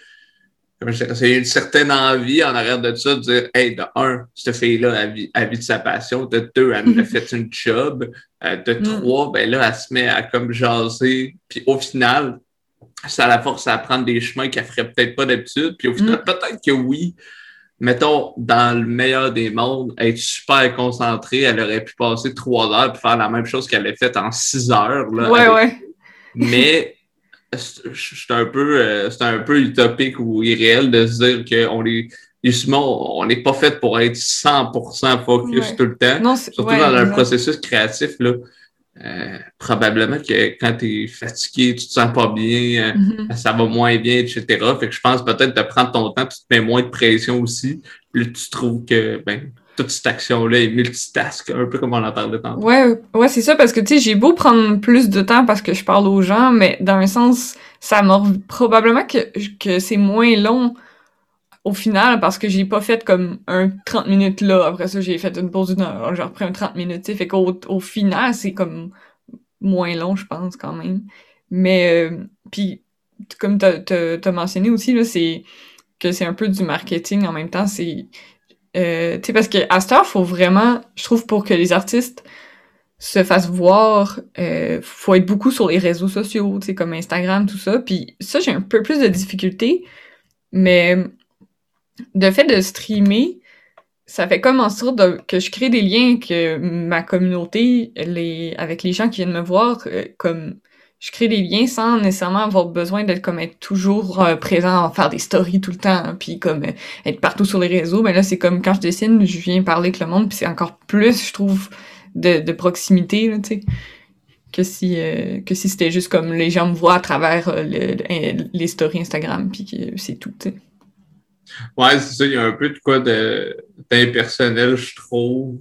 une certaine envie en arrière de ça de dire, hey, de un, cette fille-là a vie de sa passion. De deux, elle a fait une job. de mm. trois, ben là, elle se met à comme jaser. Puis au final, ça la force à prendre des chemins qu'elle ferait peut-être pas d'habitude. Puis au final, mm. peut-être que oui. Mettons, dans le meilleur des mondes, être super concentrée, elle aurait pu passer trois heures pour faire la même chose qu'elle a faite en six heures. Là, ouais, ouais. Mais c'est un peu euh, c'est un peu utopique ou irréel de se dire qu'on est justement on n'est pas fait pour être 100% focus tout le temps surtout dans un processus créatif là euh, probablement que quand tu es fatigué, tu te sens pas bien, euh, mm-hmm. ça va moins bien, etc. Fait que je pense peut-être de prendre ton temps, tu te mets moins de pression aussi. Puis tu trouves que ben, toute cette action-là est multitask, un peu comme on en parlait tantôt. Ouais, ouais, c'est ça, parce que tu sais, j'ai beau prendre plus de temps parce que je parle aux gens, mais dans un sens, ça m'a probablement que, que c'est moins long au final, parce que j'ai pas fait comme un 30 minutes là, après ça, j'ai fait une pause d'une heure, j'ai repris un 30 minutes, fait qu'au au final, c'est comme moins long, je pense, quand même. Mais, euh, puis, comme t'as as, mentionné aussi, là, c'est que c'est un peu du marketing en même temps, c'est... Euh, tu sais, parce que à cette heure, faut vraiment, je trouve, pour que les artistes se fassent voir, euh, faut être beaucoup sur les réseaux sociaux, tu sais, comme Instagram, tout ça. Puis ça, j'ai un peu plus de difficultés, mais de fait de streamer, ça fait comme en sorte que je crée des liens que ma communauté, les, avec les gens qui viennent me voir, euh, comme je crée des liens sans nécessairement avoir besoin d'être comme être toujours euh, présent, faire des stories tout le temps, hein, puis comme euh, être partout sur les réseaux. Mais là, c'est comme quand je dessine, je viens parler avec le monde, puis c'est encore plus, je trouve, de, de proximité, tu sais, que si que si c'était juste comme les gens me voient à travers les stories Instagram, puis c'est tout, tu sais. Ouais, c'est ça, il y a un peu de quoi d'impersonnel, je trouve,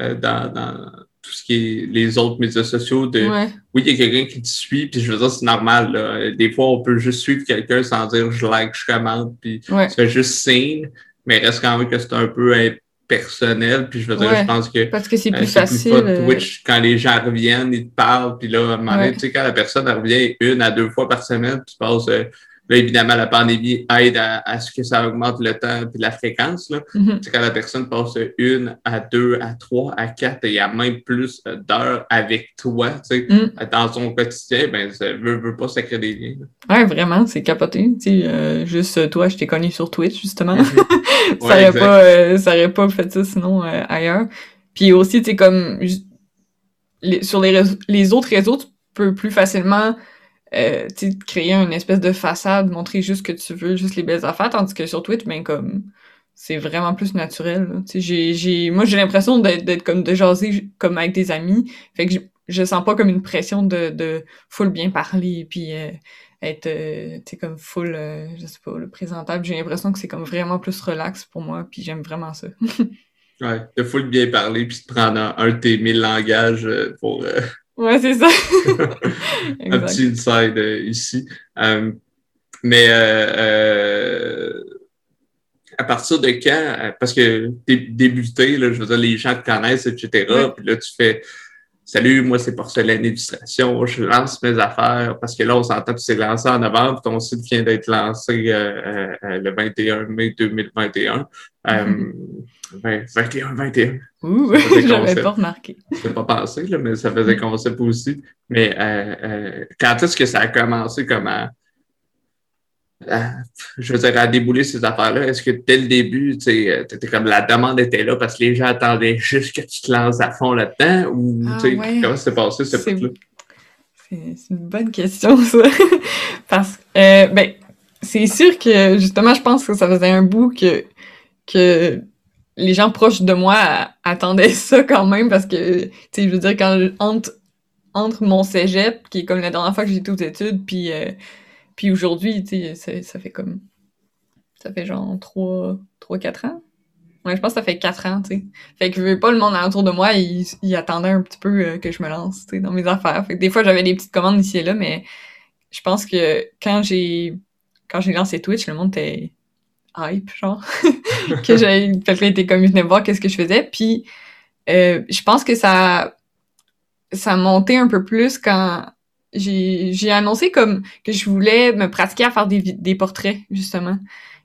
euh, dans, dans, tout ce qui est les autres médias sociaux. De, Oui, il y a quelqu'un qui te suit, puis je veux dire, c'est normal. Là. Des fois, on peut juste suivre quelqu'un sans dire je like, je commente, puis ouais. tu fais juste signe, mais reste quand même que c'est un peu impersonnel. Puis je veux dire, je pense que. Parce que c'est plus euh, facile. Plus euh, Twitch, quand les gens reviennent, ils te parlent, puis là, à un moment donné, tu sais, quand la personne revient une à deux fois par semaine, tu passes évidemment, la pandémie aide à, ce que ça augmente le temps et la fréquence. Là. Mm-hmm. Quand la personne passe une à deux, à trois, à quatre, et il y a même plus d'heures avec toi mm. dans son quotidien, ben, ça veut, veut pas sacrer des liens. Oui, vraiment, c'est capoté. Euh, juste toi, je t'ai connu sur Twitch, justement. Mm-hmm. ça n'aurait pas, euh, pas fait ça sinon euh, ailleurs. Puis aussi, tu comme sur les, les autres réseaux, tu peux plus facilement euh, créer une espèce de façade, montrer juste que tu veux, juste les belles affaires, tandis que sur Twitch, ben comme c'est vraiment plus naturel. J'ai, j'ai, moi j'ai l'impression d'être, comme de jaser comme avec des amis. Fait que je, je sens pas comme une pression de, de full bien parler puis euh, être euh, comme full euh, je sais pas le présentable. J'ai l'impression que c'est comme vraiment plus relax pour moi puis j'aime vraiment ça. ouais, de full bien parler puis de prendre un, un de tes mille langages pour Ouais, c'est ça. un petit inside euh, ici. Euh, mais euh, à partir de quand, parce que débuté, là, je veux dire, les gens te connaissent, etc. Puis là, tu fais Salut, moi, c'est Porcelaine Illustration. Je lance mes affaires parce que là, on s'entend que c'est lancé en novembre. Ton site vient d'être lancé le 21 mai 2021. 21, 21. Ouh, j'avais pas remarqué. Je pas pensé, là, mais ça faisait concept aussi. Mais euh, euh, quand est-ce que ça a commencé comme à, je veux dire, à débouler ces affaires-là? Est-ce que dès le début, tu étais comme la demande était là parce que les gens attendaient juste que tu te lances à fond là-dedans? Ou ah, comment s'est passé ce truc-là? C'est une bonne question, ça. parce que, euh, ben, c'est sûr que justement, je pense que ça faisait un bout que, que les gens proches de moi attendaient ça quand même parce que, tu sais, je veux dire, quand entre, entre mon cégep, qui est comme la dernière fois que j'étais aux études, puis, euh, puis aujourd'hui, tu sais, ça, fait comme. Ça fait genre 3, 3 4 ans. Ouais, je pense que ça fait 4 ans, tu sais. Fait que je veux pas le monde autour de moi, il, attendait un petit peu euh, que je me lance, tu sais, dans mes affaires. Fait que des fois, j'avais des petites commandes ici et là, mais je pense que quand j'ai quand j'ai lancé Twitch, le monde était hype, genre, que j'avais quelqu'un était comme, il venait voir qu'est-ce que je faisais, puis euh, je pense que ça, ça montait un peu plus quand j'ai, annoncé comme que je voulais me pratiquer à faire des, des portraits, justement.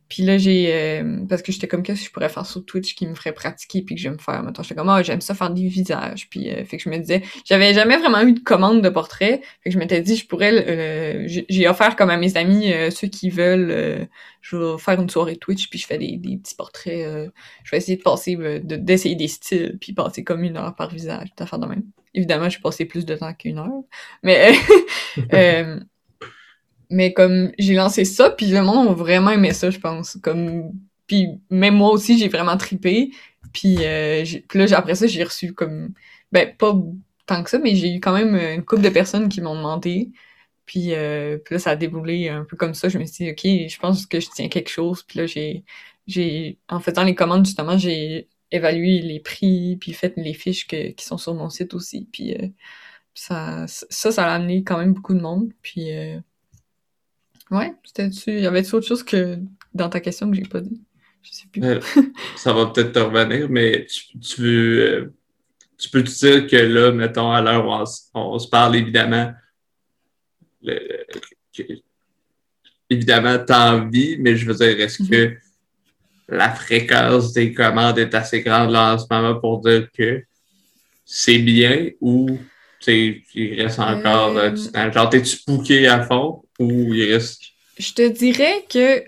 Puis là, j'ai... Euh, parce que j'étais comme, qu'est-ce que je pourrais faire sur Twitch qui me ferait pratiquer puis que je vais me faire? Maintenant, j'étais comme, oh, j'aime ça faire des visages. Puis, euh, fait que je me disais... J'avais jamais vraiment eu de commande de portrait. Fait que je m'étais dit, je pourrais... Euh, j'ai offert comme à mes amis, ceux qui veulent, je vais faire une soirée Twitch puis je fais des, des petits portraits. je vais essayer de passer, d'essayer des styles puis passer comme une heure par visage, faire de même. Évidemment, j'ai passé plus de temps qu'une heure. Mais... Mais comme j'ai lancé ça, puis le monde a vraiment aimé ça, je pense. Comme puis même moi aussi, j'ai vraiment tripé. Puis, euh, puis là, après ça, j'ai reçu comme ben pas tant que ça, mais j'ai eu quand même une couple de personnes qui m'ont demandé. Puis, euh, puis là, ça a déboulé un peu comme ça. Je me suis dit, OK, je pense que je tiens quelque chose. Puis là, j'ai, j'ai, en faisant les commandes, justement, j'ai évalué les prix, puis fait les fiches que, qui sont sur mon site aussi. Puis euh, ça, ça, ça a amené quand même beaucoup de monde. Puis euh, Ouais, c'était-tu. Y avait-tu autre chose que dans ta question que j'ai pas dit? Je sais plus. Euh, ça va peut-être te revenir, mais tu, tu veux. Euh, tu peux te dire que là, mettons, à l'heure où on, se parle, évidemment, le, que, évidemment, t'as envie, mais je veux dire, est-ce que mm-hmm. La fréquence des commandes est assez grande là en ce moment pour dire que c'est bien ou il reste encore euh... Genre, t'es-tu bouqué à fond ou il reste? Je te dirais que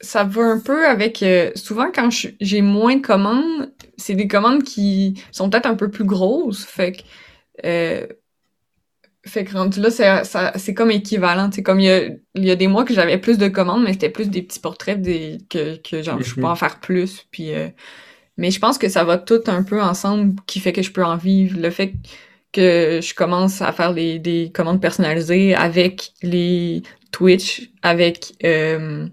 ça va un peu avec... euh, souvent, quand j'ai moins de commandes, c'est des commandes qui sont peut-être un peu plus grosses. Fait que... euh, fait que rendu là, c'est ça- c'est comme équivalent. C'est comme il y a, il y a des mois que j'avais plus de commandes, mais c'était plus des petits portraits des, que, que genre, je peux Mhm. en faire plus. Puis, euh, mais je pense que ça va tout un peu ensemble qui fait que je peux en vivre. Le fait que je commence à faire les, des commandes personnalisées avec les Twitch, avec euh,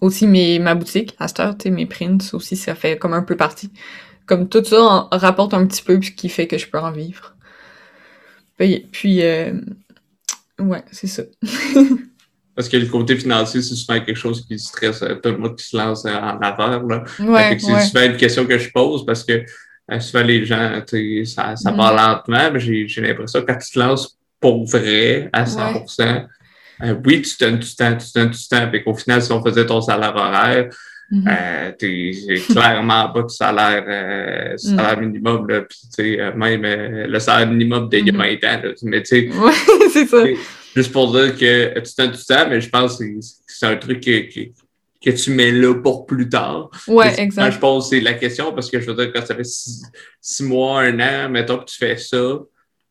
aussi mes, ma boutique, à cette heure, tu sais, mes prints aussi, ça fait comme un peu partie. Comme tout ça en- rapporte un petit peu, puis qui fait que je peux en vivre. Puis, puis euh, ouais, c'est ça. Parce que le côté financier, c'est souvent quelque chose qui stresse euh, tout le monde qui se lance euh, en affaires. Là. Ouais, c'est ouais. souvent une question que je pose parce que souvent les gens, tu sais, ça, ça Mhm. part lentement, mais j'ai l'impression que quand tu te lances pour vrai à 100%, euh, oui, tu donnes du temps, tu donnes du temps. Fait qu'au final, si on faisait ton salaire horaire, Mhm. euh, t'es c'est clairement pas du salaire, euh, salaire minimum. Là, puis, tu sais, euh, même euh, le salaire minimum d'il y a Mhm. 20 ans. Là, mais tu sais, Ouais, c'est ça. Juste pour dire que tu donnes du temps, mais je pense que c'est- c'est un truc que, que, que tu mets là pour plus tard. Ouais, Quand je exact. pose c'est la question, parce que je veux dire, quand ça fait six, six mois, un an, mettons que tu fais ça,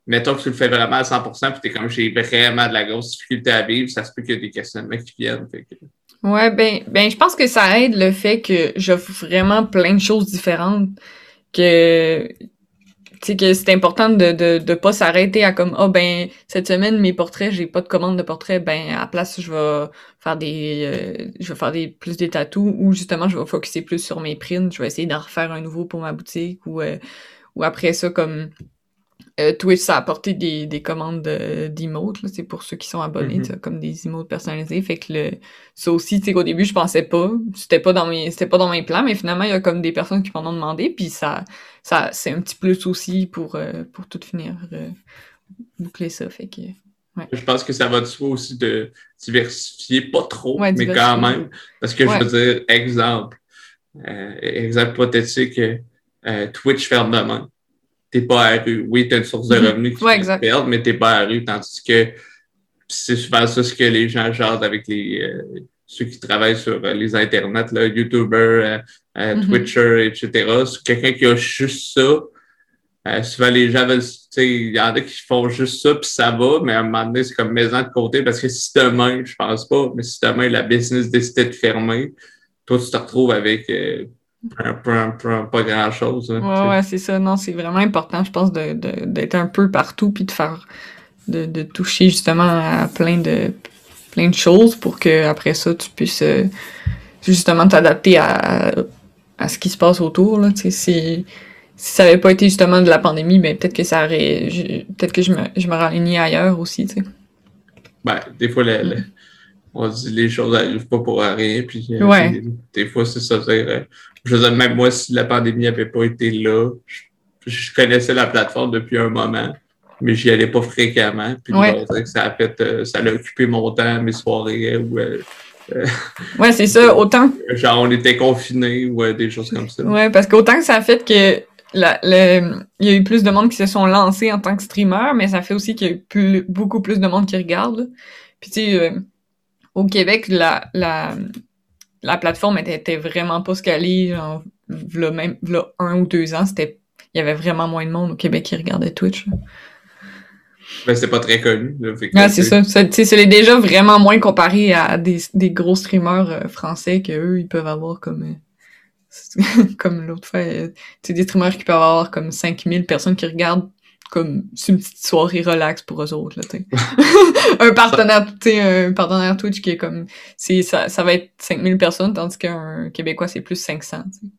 mettons que tu le fais vraiment à 100%, puis t'es comme j'ai vraiment de la grosse difficulté à vivre, ça se peut qu'il y ait des questionnements qui viennent. Fait que- Ouais, ben, ben, je pense que ça aide le fait que j'offre vraiment plein de choses différentes, que, sais, que c'est important de, de, de pas s'arrêter à comme, ah, ben, cette semaine, mes portraits, j'ai pas de commande de portraits, ben, à la place, je vais faire des, euh, je vais faire des, plus des tatous, ou justement, je vais focuser plus sur mes prints, je vais essayer d'en refaire un nouveau pour ma boutique, ou, euh, ou après ça, comme, euh, Twitch, ça a apporté des, des commandes de- d'emotes, là, c'est pour ceux qui sont abonnés, Mhm. sais, comme des emotes personnalisés. Fait que le, ça aussi, tu sais, qu'au début, je pensais pas, c'était pas dans mes, c'était pas dans mes plans, mais finalement, il y a comme des personnes qui m'en ont demandé, puis ça, ça, c'est un petit plus aussi pour, euh, pour tout finir, euh, boucler ça, fait que, Je pense que ça va de soi aussi de diversifier, pas trop, Ouais, mais quand même. Parce que Ouais. je veux dire, exemple, euh, exemple hypothétique, euh, Twitch ferme demain. T'es pas à rue. Oui, t'as une source de Mhm. revenus qui Ouais, te perdre, mais t'es pas à rue. Tandis que c'est souvent ça ce que les gens gardent avec les euh, ceux qui travaillent sur euh, les internets, là, YouTubers, euh, euh, Mhm. Twitcher, etc. C'est quelqu'un qui a juste ça. Euh, souvent, les gens veulent, tu sais, il y en a qui font juste ça, puis ça va, mais à un moment donné, c'est comme maison de côté, parce que si demain, je pense pas, mais si demain, la business décidait de fermer, toi, tu te retrouves avec euh, un, un- un- pas grand-chose. hein. Ouais, ouais, c'est ça. Non, c'est vraiment important, je pense, de, de- d'être un peu partout puis de faire, de, de toucher justement à plein de, plein de choses pour que après ça, tu puisses euh, justement t'adapter à, à ce qui se passe autour, là. Tu sais, si, si ça avait pas été justement de la pandémie, ben peut-être que ça aurait, je- peut-être que je me, je me ailleurs aussi, tu sais. Ben, des fois, le- le- on dit les choses n'arrivent pas pour rien, puis euh, Ouais. des, des fois, c'est ça. c'est, euh, je veux dire, même moi, si la pandémie n'avait pas été là, je, je connaissais la plateforme depuis un moment, mais j'y allais pas fréquemment. Puis Ouais. ça a fait, euh, ça a occupé mon temps, mes soirées, ou euh, Ouais, c'est ça. Autant genre on était confinés, ou euh, des choses comme ça. Ouais, parce qu'autant que ça a fait que la, le, il y a eu plus de monde qui se sont lancés en tant que streamer, mais ça fait aussi qu'il y a eu plus, beaucoup plus de monde qui regarde. Puis tu sais, euh, au Québec, la, la, la plateforme était, était vraiment pas scalée. Genre, v'là même v'là un ou deux ans, c'était il y avait vraiment moins de monde au Québec qui regardait Twitch. là. Ben, c'est pas très connu. là, que, Ouais, c'est ça. Sais, c'est déjà vraiment moins comparé à des, des gros streamers euh, français que eux ils peuvent avoir comme euh, comme l'autre fois. euh, Tu sais, des streamers qui peuvent avoir comme 5000 personnes qui regardent comme c'est une petite soirée relax pour eux autres, là, un partenaire, tu sais, un partenaire Twitch qui est comme, c'est, ça, ça va être 5000 personnes, tandis qu'un Québécois, c'est plus 500, tu sais.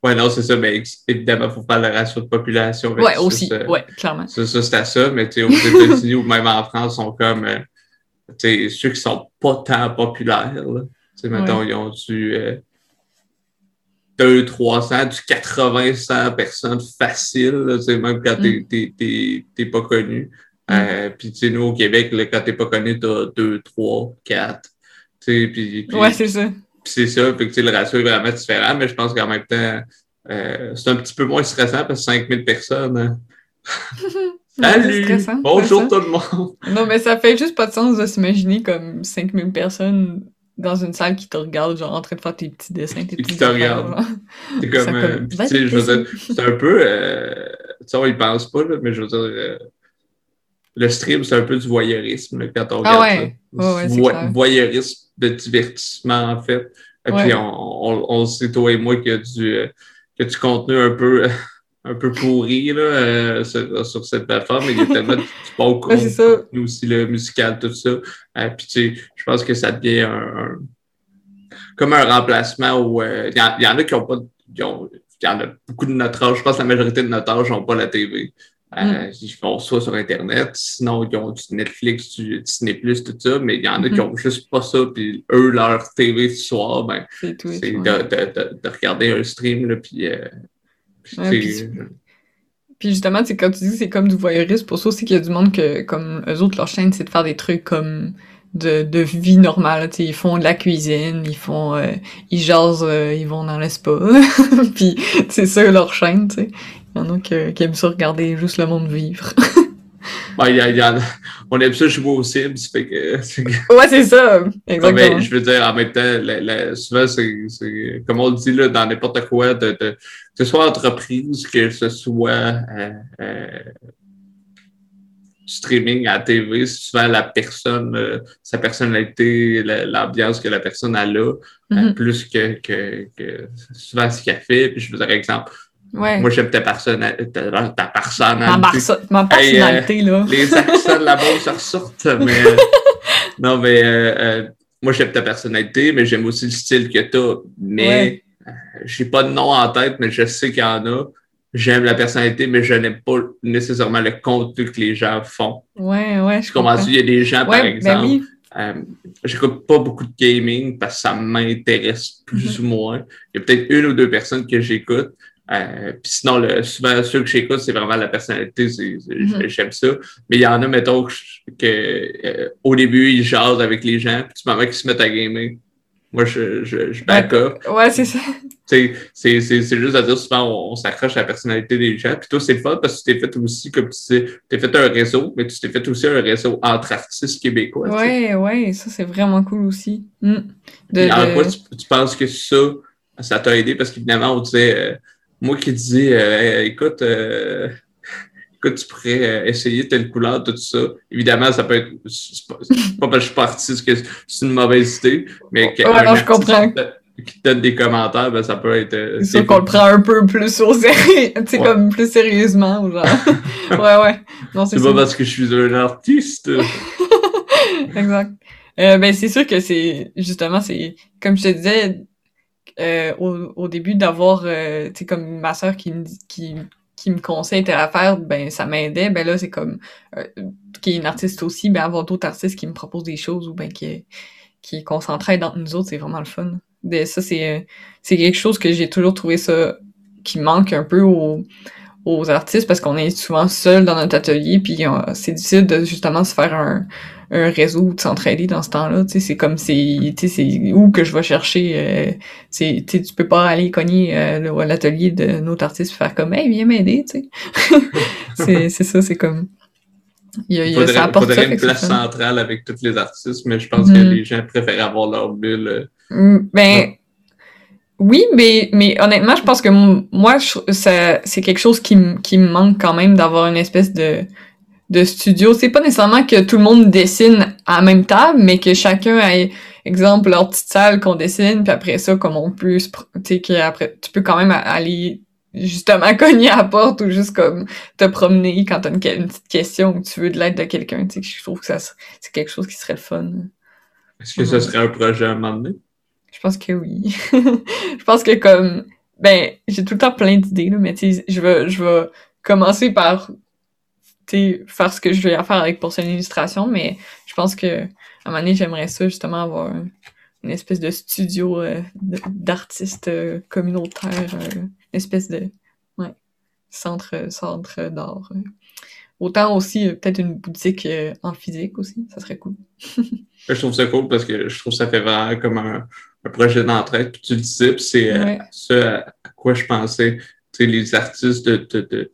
Ouais, non, c'est ça. Mais évidemment, il faut faire le ratio de population. Ouais, aussi, ouais, clairement. Ça, ça c'est à ça, mais tu aux États-Unis ou même en France, sont comme euh, tu sais, ceux qui sont pas tant populaires. Là. Tu sais, mettons, ils ont du euh, 200, 300, du 80, 100 personnes facile, sais, même quand t'es, t'es, pas connu. Euh, puis, tu sais, nous, au Québec, là, quand t'es pas connu, t'as 2, 3, 4. Tu sais, puis, puis- Ouais, c'est ça. puis c'est ça, fait que, le ratio est vraiment différent, mais je pense qu'en même temps, euh, c'est un petit peu moins stressant parce que 5000 personnes. hein. C'est Salut! stressant, Bonjour tout le monde! Non, mais ça fait juste pas de sens de s'imaginer comme 5000 personnes dans une salle qui te regarde, genre en train de faire tes petits dessins, tes petits Qui te regarde. C'est comme, euh, tu sais, je veux dire, c'est un peu, euh, tu sais, on y pense pas, là, mais je veux dire, euh, le stream, c'est un peu du voyeurisme, là, quand on Ah regarde ouais. Ouais, Vo- clair. voyeurisme de divertissement, en fait. Et Ouais. puis, on, on, on sait, toi et moi, qu'il y a du, euh, qu'il y a du contenu un peu, un peu pourri, là, euh, sur, sur cette plateforme, mais il y a tellement de du ça. contenu aussi, le musical, tout ça. Euh, puis, tu sais, je pense que ça devient un, un- comme un remplacement où euh, il y, en- il y en a qui ont pas, il y en a beaucoup de notre âge, je pense que la majorité de notre âge n'ont pas la TV. Euh, Ils font ça sur Internet, sinon ils ont du Netflix, du Disney+, tout ça, mais il y en a qui Mhm. ont juste pas ça, puis eux, leur TV ce soir, ben, C'est Twitch. c'est ouais. de, de, de, de regarder un stream, là, puis... puis Ouais, tu sais, puis- Puis justement, c'est comme tu dis, c'est comme du voyeurisme. Pour ça aussi qu'il y a du monde que, comme eux autres, leur chaîne, c'est de faire des trucs comme de, de vie normale. Tu sais, ils font de la cuisine, ils font, euh, ils jasent, euh, ils vont dans le spa. Puis c'est ça leur chaîne, tu sais. Il y en a que- qui aiment ça regarder juste le monde vivre. ben, il y a- y a- on aime ça jouer aux Sims, fait que... ouais, c'est ça, Non, exactement. mais je veux dire, en même temps, la- la- souvent, c'est, comme on le dit là, dans n'importe quoi, de, de- que ce soit entreprise, que ce soit euh, euh, streaming à la TV, c'est souvent la personne, euh, sa personnalité, la- l'ambiance que la personne a là, euh, Mhm. plus que, que, que souvent ce qu'elle fait. Puis je veux dire, exemple, Ouais. moi j'aime ta, personna- ta, personnalité. ma Hey, euh, personnalité, là. Les accents de la base ça ressortent, mais euh, non, mais euh, moi j'aime ta personnalité, mais j'aime aussi le style que tu as. Mais Ouais. j'ai pas de nom en tête, mais je sais qu'il y en a. J'aime la personnalité, mais je n'aime pas nécessairement le contenu que les gens font. Ouais, ouais, je comprends. Il y a des gens, par ben exemple, oui. euh, j'écoute pas beaucoup de gaming parce que ça m'intéresse plus ou moins. Il y a peut-être une ou deux personnes que j'écoute. Euh, puis sinon, le, souvent, ceux que j'écoute, c'est vraiment la personnalité. Mhm. J'aime ça. Mais il y en a, mettons, que, euh, au début, ils jasent avec les gens. Puis du moment qu'ils se mettent à gamer, moi, je, je, je back up. Ouais, c'est ça. C'est juste à dire, souvent, on, on s'accroche à la personnalité des gens. Puis toi, c'est le fun parce que tu t'es fait aussi, comme tu sais, tu t'es fait un réseau, mais tu t'es fait aussi un réseau entre artistes québécois. tu sais. Ouais, ouais, ça c'est vraiment cool aussi. Mm. De, en de- quoi tu, tu penses que ça, ça t'a aidé? Parce qu'évidemment, on disait, euh, moi qui disais, euh, écoute, euh, écoute, tu pourrais euh, essayer telle couleur, tout ça. Évidemment, ça peut être, pas, pas parce que je suis pas artiste que c'est une mauvaise idée, mais que Ouais, un non, je artiste comprends. Qui, te, donne des commentaires, ben, ça peut être. euh, C'est sûr qu'on le prend un peu plus au sérieux, tu sais, Ouais. comme plus sérieusement, ou genre. ouais, ouais. Non, c'est pas parce que je suis un artiste. exact. Euh, ben, c'est sûr que c'est, justement, c'est, comme je te disais, euh, au, au début d'avoir, euh, tu sais, comme ma sœur qui me qui, qui me conseille telle affaire, ben, ça m'aidait. Ben là, c'est comme, euh, qui est une artiste aussi, ben, avoir d'autres artistes qui me proposent des choses ou ben, qui, qui, qu'on s'entraide entre nous autres, c'est vraiment le fun. De, ça, c'est, euh, c'est quelque chose que j'ai toujours trouvé ça, qui manque un peu aux, aux artistes parce qu'on est souvent seul dans notre atelier puis euh, c'est difficile de justement se faire un, un réseau ou de s'entraider dans ce temps-là tu sais c'est comme c'est tu sais c'est où que je vais chercher euh, tu sais tu peux pas aller cogner euh, l'atelier de notre artiste et faire comme hey viens m'aider tu sais c'est c'est ça c'est comme il y a, il Il y a- faudrait, ça apporte ça faudrait fait une place centrale avec tous les artistes, mais je pense que les gens préfèrent avoir leur bulle. euh, Mm, Ben, Ouais. oui, mais, mais honnêtement, je pense que moi, je- ça, c'est quelque chose qui, m- qui me manque quand même d'avoir une espèce de, de studio. C'est pas nécessairement que tout le monde dessine à la même table, mais que chacun ait, exemple, leur petite salle qu'on dessine, puis après ça, comme on peut, tu sais, qu'après, tu peux quand même aller justement cogner à la porte ou juste comme te promener quand t'as une, une petite question ou tu veux de l'aide de quelqu'un, tu sais, je trouve que ça, c'est quelque chose qui serait le fun. Est-ce que ce Mhm. serait un projet à un moment donné? Je pense que oui. je pense que comme ben j'ai tout le temps plein d'idées là, mais tu sais je vais je vais commencer par faire ce que je vais faire avec pour son illustration, mais je pense que à un moment donné j'aimerais ça justement avoir un- une espèce de studio euh, d'artistes euh, communautaires, euh, une espèce de ouais centre centre d'art. Autant aussi peut-être une boutique en physique aussi, ça serait cool. Je trouve ça cool parce que je trouve ça fait vraiment comme un, un projet d'entraide. Puis tu le disais, c'est Ouais. ce à, à quoi je pensais. Tu sais, les artistes de, de, de-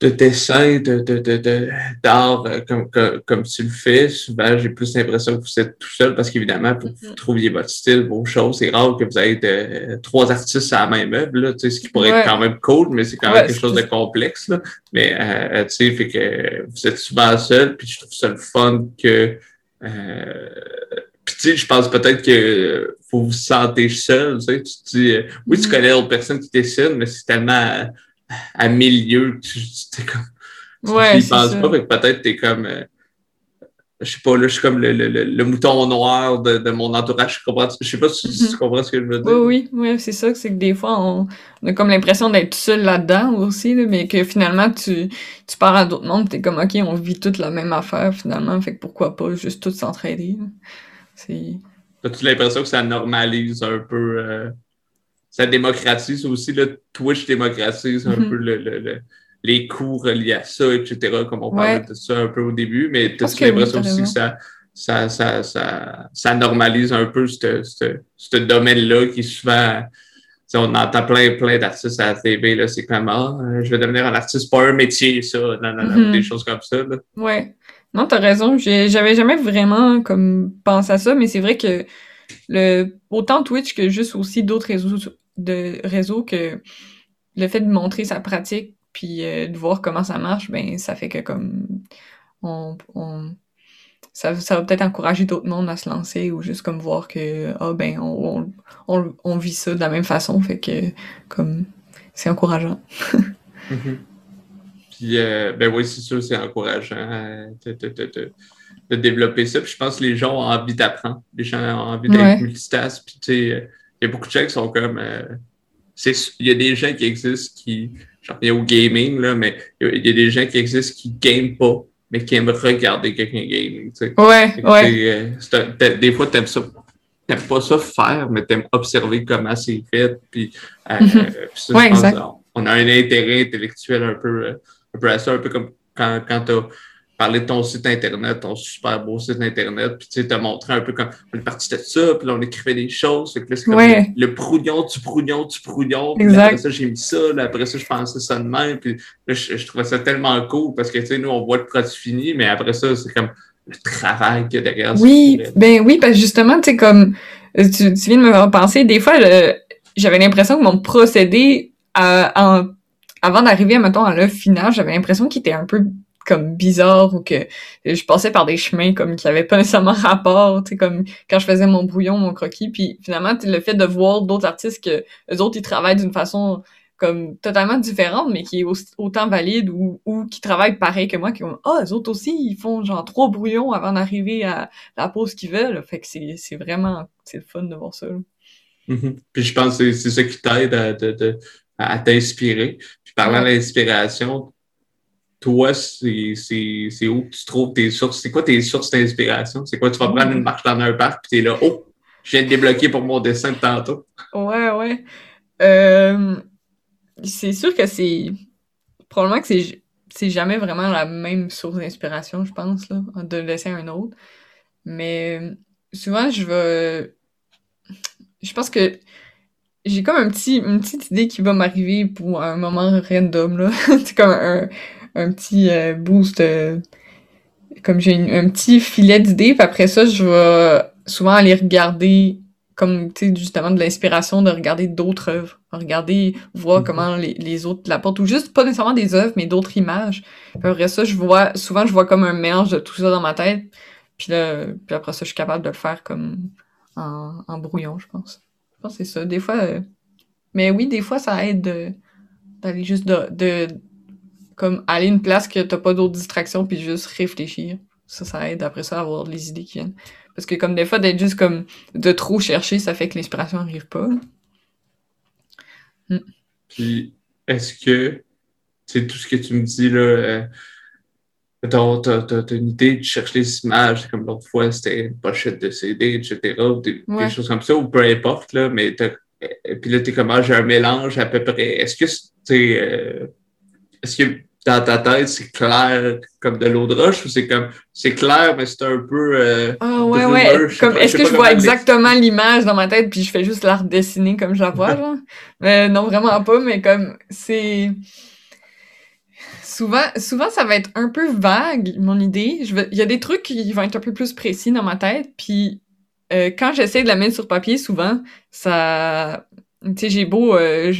de dessin, de, de, de, d'art euh, comme, comme, tu le fais, souvent j'ai plus l'impression que vous êtes tout seul parce qu'évidemment, pour que vous mm-hmm. trouviez votre style, vos choses, c'est rare que vous ayez de, trois artistes à la même œuvre, là, ce qui pourrait être quand même cool, mais c'est quand même quelque chose de complexe. Là. Mais euh, tu sais, fait que vous êtes souvent seul, puis je trouve ça le fun que euh, puis tu sais, je pense peut-être que faut vous sentir seul, tu sais, tu te dis, oui, tu mm-hmm. connais d'autres personnes qui dessinent, mais c'est tellement à milieu. Tu, tu comme, ouais, tu penses pas, peut-être t'es comme. Euh, je sais pas, là, je suis comme le, le, le, mouton noir de, de, mon entourage. Je, comprends, je sais pas si tu mhm. comprends ce que je veux dire. Oui, oui, oui c'est ça. C'est que des fois, on, a comme l'impression d'être seul là-dedans aussi, là, mais que finalement, tu, tu pars à d'autres mondes, t'es comme, OK, on vit toute la même affaire, finalement, fait que pourquoi pas juste tout s'entraider. C'est... As-tu l'impression que ça normalise un peu euh, ça démocratise aussi, le Twitch démocratise un mm-hmm. peu le, le, les cours reliés à ça, etc., comme on parlait de ça un peu au début, mais tu as l'impression aussi que ça, ça, ça, ça, ça normalise un peu ce domaine-là qui souvent on entend plein, plein d'artistes à la TV, là, c'est comme, ah, je vais devenir un artiste, pas un métier, ça, mm-hmm. des choses comme ça, là. Ouais. Non, t'as raison. J'avais jamais vraiment, comme, pensé à ça, mais c'est vrai que le, autant Twitch que juste aussi d'autres réseaux de réseau que le fait de montrer sa pratique puis euh, de voir comment ça marche, ben ça fait que comme on, on ça, ça va peut-être encourager d'autres mondes à se lancer ou juste comme voir que ah ben on, on, on, vit ça de la même façon, fait que comme c'est encourageant. Mm-hmm. Puis euh, ben oui, c'est sûr, c'est encourageant euh, de, de, développer ça. Puis je pense que les gens ont envie d'apprendre. Les gens ont envie d'être ouais. multitask. Puis tu sais y a beaucoup de gens qui sont comme. Euh, il y a des gens qui existent qui. J'en reviens au gaming, là, mais il y, a des gens qui existent qui ne game pas, mais qui aiment regarder quelqu'un game. Ouais, ouais. Euh, des fois, tu aimes ça. T'aimes pas ça faire, mais tu aimes observer comment c'est fait. Puis, euh, ouais, exact. on a un intérêt intellectuel un peu, un peu à ça, un peu comme quand, quand tu parler de ton site Internet, ton super beau site Internet, puis tu sais, te montrer un peu comme on est parti de ça, puis là, on écrivait des choses. Fait que là, c'est comme le, prouillon, du prouillon, du prouillon. Puis après ça, j'ai mis ça, là, après ça, je pensais ça de même. Puis là, je, trouvais ça tellement cool parce que, tu sais, nous, on voit le produit fini, mais après ça, c'est comme le travail qu'il y a derrière. Oui, ben oui, parce que justement, tu sais, comme tu, tu, viens de me faire penser, des fois, j'avais l'impression que mon procédé en, avant d'arriver, mettons, à l'œuvre finale, j'avais l'impression qu'il était un peu comme bizarre ou que je passais par des chemins comme qui avaient pas nécessairement rapport, tu sais, comme quand je faisais mon brouillon, mon croquis, puis finalement, le fait de voir d'autres artistes que eux autres, ils travaillent d'une façon comme totalement différente, mais qui est autant valide ou, ou qui travaillent pareil que moi, qui ont Ah, eux autres aussi, ils font genre trois brouillons avant d'arriver à la pause qu'ils veulent. Fait que c'est vraiment c'est le fun de voir ça. Mm-hmm. Puis je pense que c'est ça qui t'aide à, à t'inspirer. Puis parlant d'inspiration, toi, c'est où tu trouves tes sources? C'est quoi tes sources d'inspiration? C'est quoi? Tu vas prendre une marche dans un parc puis t'es là, oh, je viens de débloquer pour mon dessin de tantôt. Ouais, ouais. Euh, c'est sûr que c'est. Probablement que c'est c'est jamais vraiment la même source d'inspiration, je pense, là, de laisser un autre. Mais souvent, je vais. Je pense que j'ai comme un petit, une petite idée qui va m'arriver pour un moment random, là. c'est comme un, un petit euh, boost, euh, comme j'ai un petit filet d'idées, puis après ça, je vais souvent aller regarder, comme, tu sais, justement, de l'inspiration de regarder d'autres œuvres, regarder, voir mhm. comment les, les autres l'apportent, ou juste, pas nécessairement des œuvres, mais d'autres images. Puis après ça, je vois, souvent, je vois comme un mélange de tout ça dans ma tête, puis là, puis après ça, je suis capable de le faire comme en, en brouillon, je pense. Je pense que c'est ça. Des fois, euh, mais oui, des fois, ça aide d'aller juste de, de comme aller une place que t'as pas d'autres distractions puis juste réfléchir. Ça, ça aide après ça à avoir les idées qui viennent. Parce que comme des fois, d'être juste comme de trop chercher, ça fait que l'inspiration arrive pas. Hmm. Puis, est-ce que, c'est tout ce que tu me dis là, euh, t'as, une idée, tu cherches les images, comme l'autre fois, c'était une pochette de CD, etc., des, choses comme ça, ou peu importe, là, mais et euh, puis là, t'es comme, ah, j'ai un mélange à peu près. Est-ce que, tu euh, est-ce que dans ta tête, c'est clair comme de l'eau de roche ou c'est comme c'est clair, mais c'est un peu. Euh, ah ouais, ouais. Comme, est-ce que je vois exactement l'image dans ma tête puis je fais juste la redessiner comme je la vois, genre? mais non, vraiment pas, mais comme c'est. souvent, souvent, ça va être un peu vague, mon idée. Il y a des trucs qui vont être un peu plus précis dans ma tête, puis euh, quand j'essaie de la mettre sur papier, souvent, ça... Tu sais, j'ai beau... Euh,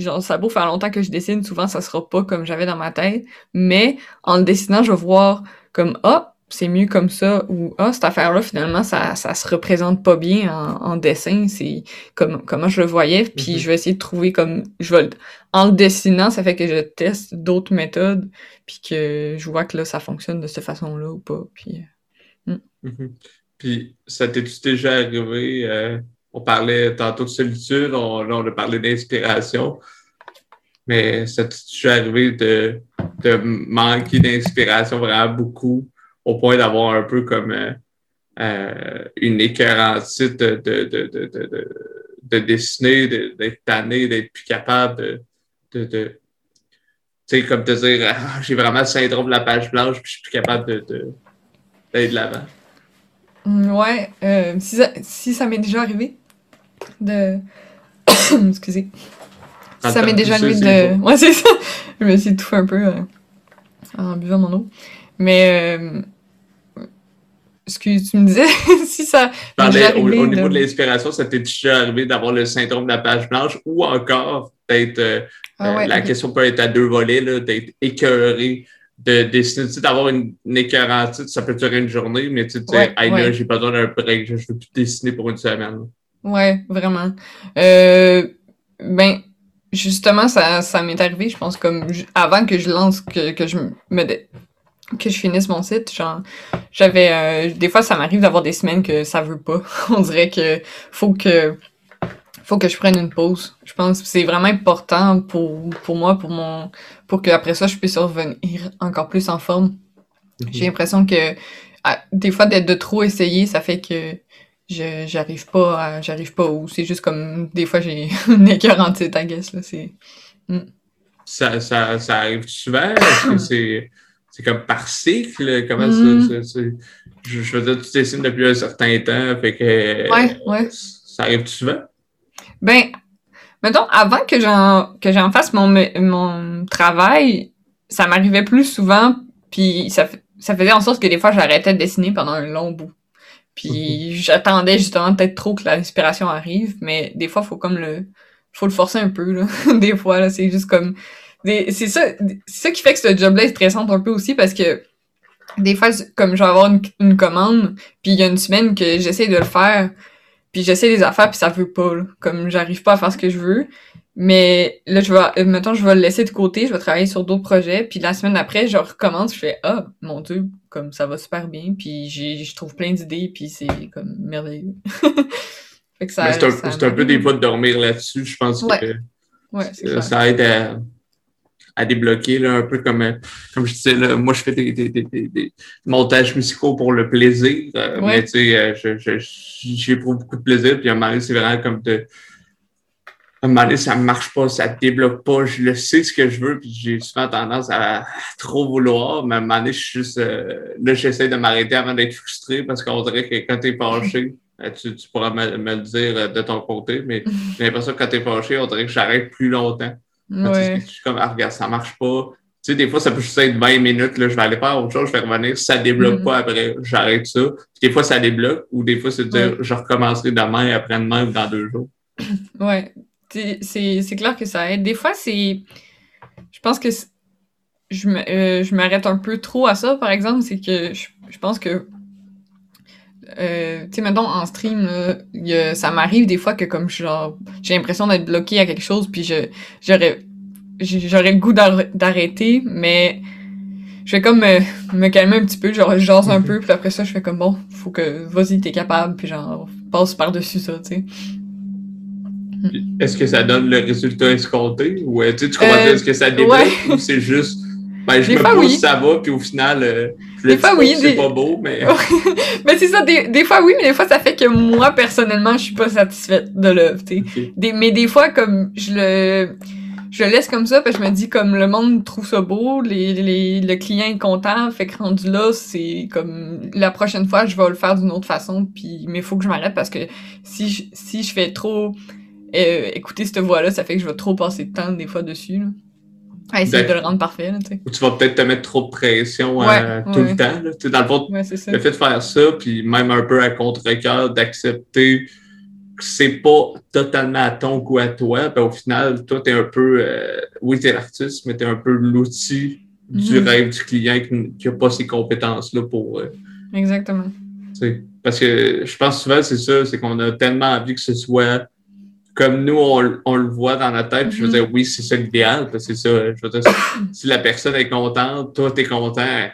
genre, ça beau faire longtemps que je dessine, souvent, ça sera pas comme j'avais dans ma tête, mais en le dessinant, je vais voir comme, ah, c'est mieux comme ça ou ah cette affaire là finalement ça ça se représente pas bien en, dessin c'est comme comment je le voyais puis mhm. je vais essayer de trouver comme je vais en le dessinant ça fait que je teste d'autres méthodes puis que je vois que là ça fonctionne de cette façon là ou pas puis euh, hmm. mhm. puis ça t'est déjà arrivé euh, on parlait tantôt de solitude on, là on a parlé d'inspiration mais ça déjà arrivé de manquer d'inspiration vraiment beaucoup au point d'avoir un peu comme euh, euh une écœurantite de, de, de, de, de dessiner, d'être tanné, d'être plus capable de, tu sais, comme te dire, ah, j'ai vraiment le syndrome de la page blanche, puis je suis plus capable d'aller de l'avant. Mm, ouais, euh, si ça m'est déjà arrivé de. Excusez. Ça m'est déjà arrivé de. Ouais, c'est ça. Je me suis étouffée un peu euh, en buvant mon eau. Mais euh, Excuse, tu me disais si ça. au, au, niveau de l'inspiration, ça t'est déjà arrivé d'avoir le syndrome de la page blanche ou encore d'être. Euh, ah euh, la question peut être à deux volets, d'être écœuré de dessiner, d'avoir une, une ça peut durer une journée, mais tu sais, ouais, j'ai besoin d'un break, je ne veux plus dessiner pour une semaine. Ouais, vraiment. Euh, ben, justement, ça, ça m'est arrivé, je pense, comme avant que je lance, que, que je me que je finisse mon site, genre j'avais euh, des fois ça m'arrive d'avoir des semaines que ça veut pas. On dirait que faut que faut que je prenne une pause. Je pense que c'est vraiment important pour pour moi pour mon pour que après ça je puisse revenir encore plus en forme. J'ai l'impression que des fois d'être de trop essayer, ça fait que j'arrive pas j'arrive pas où c'est juste comme des fois j'ai une écœur en tête, I guess là, c'est mm. ça, ça ça arrive souvent? Est-ce que c'est c'est comme par cycle? Comment mm. ça, je, je veux dire, tu dessines depuis un certain temps, fait que ouais, ouais. ça arrive souvent? Ben, mettons, avant que j'en que j'en fasse mon, mon travail, ça m'arrivait plus souvent, puis ça, ça faisait en sorte que des fois j'arrêtais de dessiner pendant un long bout. Puis j'attendais justement peut-être trop que l'inspiration arrive, mais des fois faut comme le faut le forcer un peu là. des fois là, c'est juste comme c'est ça, ça qui fait que ce job-là est stressant un peu aussi parce que des fois, comme je vais avoir une, commande, puis il y a une semaine que j'essaie de le faire, puis j'essaie des affaires, puis ça veut pas, comme j'arrive pas à faire ce que je veux. Mais là, je vais, mettons, je vais le laisser de côté, je vais travailler sur d'autres projets, puis la semaine après, je recommence, je fais ah mon dieu, comme ça va super bien, puis je trouve plein d'idées, puis c'est comme merveilleux. c'est un, peu des fois de dormir là-dessus, je pense que ouais, ça aide à à débloquer, là, un peu comme, euh, comme je disais, là, moi, je fais des, des, des, des, montages musicaux pour le plaisir, euh, mais tu sais, euh, j'éprouve beaucoup de plaisir, puis à un moment c'est vraiment comme de... À un moment donné, ça marche pas, ça débloque pas, je le sais ce que je veux, puis j'ai souvent tendance à trop vouloir, mais à un moment donné, je suis juste... là, j'essaie de m'arrêter avant d'être frustré, parce qu'on dirait que quand t'es fâché, tu, tu pourras me, me, le dire de ton côté, mais j'ai l'impression que quand t'es fâché, on dirait que j'arrête plus longtemps. Ouais. Je suis comme, ah, regarde, ça marche pas. Tu sais, des fois, ça peut juste être 20 minutes, là, je vais aller faire autre chose, je vais revenir. Si ça débloque mm-hmm. pas après, j'arrête ça. des fois, ça débloque, ou des fois, c'est de dire, je recommencerai demain, après-demain ou dans deux jours. Ouais. C'est clair que ça aide. Des fois, c'est. Je pense que je euh, m'arrête un peu trop à ça, par exemple. C'est que je, je pense que euh, tu sais, mettons, en stream, ça m'arrive des fois que comme genre, j'ai l'impression d'être bloqué à quelque chose, puis je, j'aurais, j'aurais le goût d'arrêter, mais je vais comme me, calmer un petit peu, genre, je jase un mhm. peu, puis après ça, je fais comme, bon, faut que, vas-y, t'es capable, puis genre, passe par-dessus ça, tu sais. Est-ce que ça donne le résultat escompté? Ou euh, tu comprends, euh, est-ce que ça débloque ou c'est juste ben, je me pose, ça va, puis au final, euh, des fois, oui, c'est pas beau, mais. mais c'est ça, des, des, fois, oui, mais des fois, ça fait que moi, personnellement, je suis pas satisfaite de l'œuvre, tu sais. Mais des fois, comme je le. Je le laisse comme ça, parce que je me dis, comme le monde trouve ça beau, les, les, le client est content, fait que rendu là, c'est comme la prochaine fois, je vais le faire d'une autre façon, puis mais il faut que je m'arrête parce que si je, si je fais trop euh, écouter cette voix-là, ça fait que je vais trop passer de temps des fois dessus. Là. À essayer de le rendre parfait. Là, ou tu vas peut-être te mettre trop de pression euh, tout le temps. Là. Dans le fond, le fait de faire ça, puis même un peu à contre-cœur, d'accepter que c'est pas totalement à ton goût à toi, ben, au final, toi, tu es un peu, euh, oui, tu es l'artiste, mais tu es un peu l'outil du mhm. rêve du client qui n'a pas ces compétences-là pour. Euh, Exactement. Parce que je pense souvent, c'est ça, c'est qu'on a tellement envie que ce soit comme nous, on, on le voit dans la tête. Je veux mhm. dire, oui, c'est ça l'idéal, c'est ça. Je veux dire, si la personne est contente, toi, tu es content.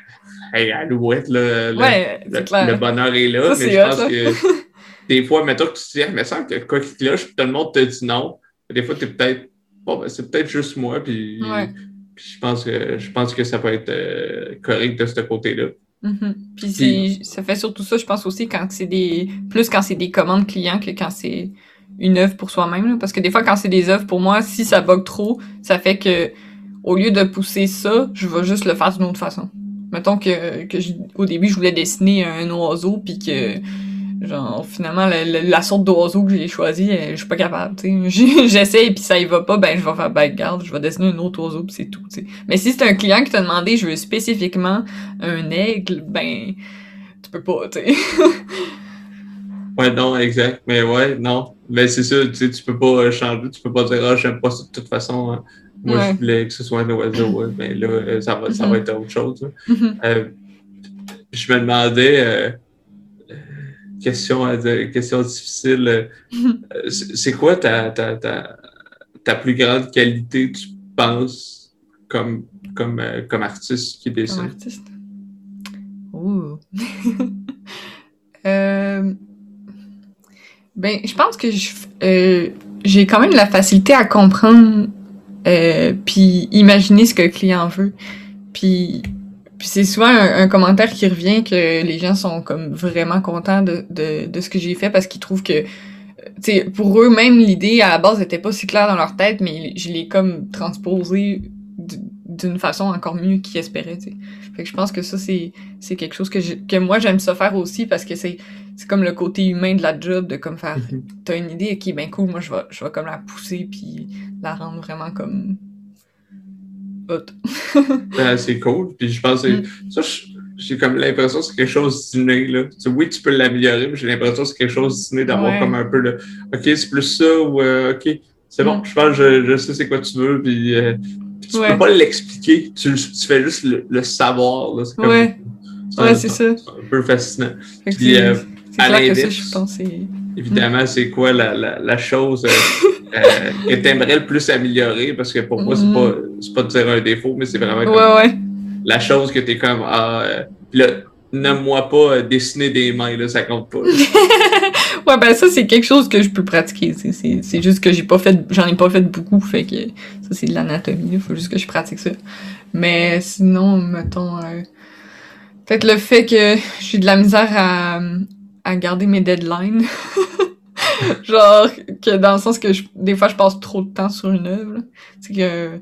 Hey, Alouette, là, le, bonheur est là. mais je pense que des fois, mettons que tu te dis, ah, mais ça que quoi qu'il cloche, tout le monde te dit non. Des fois, tu es peut-être, bon, ben, c'est peut-être juste moi, puis, je, pense que, je pense que ça peut être euh, correct de ce côté-là. Mm-hmm. Puis, ça fait surtout ça, je pense aussi, quand c'est des. Plus quand c'est des commandes clients que quand c'est une œuvre pour soi-même. Parce que des fois, quand c'est des œuvres pour moi, si ça bug trop, ça fait que au lieu de pousser ça, je vais juste le faire d'une autre façon. Mettons que, que au début, je voulais dessiner un oiseau, puis que Genre, finalement, la, sorte d'oiseau que j'ai choisi, je suis pas capable. J'essaie puis ça y va pas, ben je vais faire backguard, je vais dessiner un autre oiseau puis c'est tout, tu sais. Mais si c'est un client qui t'a demandé, je veux spécifiquement un aigle, ben tu peux pas, sais. ouais, non, exact. Mais ouais, non. Mais c'est ça, tu sais, tu peux pas changer, tu peux pas dire, ah, j'aime pas ça de toute façon. Hein. Moi, je voulais que ce soit un oiseau, ouais. mais là, euh, ça va, ça va mm-hmm. être autre chose. Mm-hmm. euh, je me demandais, euh, question, question difficile. C'est quoi ta, ta, ta, ta, plus grande qualité, tu penses, comme, comme, comme artiste qui dessine? Comme artiste? Ouh. euh... Ben, je pense que euh, j'ai quand même la facilité à comprendre puis imaginer ce que le client veut. Puis puis c'est souvent un, commentaire qui revient que les gens sont comme vraiment contents de, de, de ce que j'ai fait parce qu'ils trouvent que sais pour eux même l'idée à la base était pas si claire dans leur tête mais je l'ai comme transposé d'une façon encore mieux qu'ils espéraient fait que je pense que ça c'est c'est quelque chose que que moi j'aime ça faire aussi parce que c'est c'est comme le côté humain de la job de comme faire mm-hmm. t'as une idée qui ben cool moi je vais je vais comme la pousser puis la rendre vraiment comme ben, c'est cool. Puis je pense que mm. ça, j'ai comme l'impression que c'est quelque chose d'inné. Là. oui, tu peux l'améliorer, mais j'ai l'impression que c'est quelque chose d'inné d'avoir comme un peu le OK, c'est plus ça ou euh, OK, c'est bon, mm. je pense que je, sais c'est quoi tu veux. Puis, euh, tu peux pas l'expliquer, tu, tu, fais juste le, savoir. C'est ouais, ouais c'est ça. un peu fascinant. Puis, euh, à évidemment, c'est quoi la, la, la chose euh, que tu aimerais le plus améliorer? Parce que pour moi, c'est pas, pas de dire un défaut, mais c'est vraiment comme la chose que tu es comme. Ah, euh, là, nomme-moi pas euh, dessiner des mains, là, ça compte pas. ouais, ben ça, c'est quelque chose que je peux pratiquer. C'est juste que j'ai pas fait, j'en ai pas fait beaucoup, fait que ça, c'est de l'anatomie, il faut juste que je pratique ça. Mais sinon, mettons, euh, peut-être le fait que j'ai de la misère à, à garder mes deadlines. genre que dans le sens que des fois je passe trop de temps sur une œuvre c'est que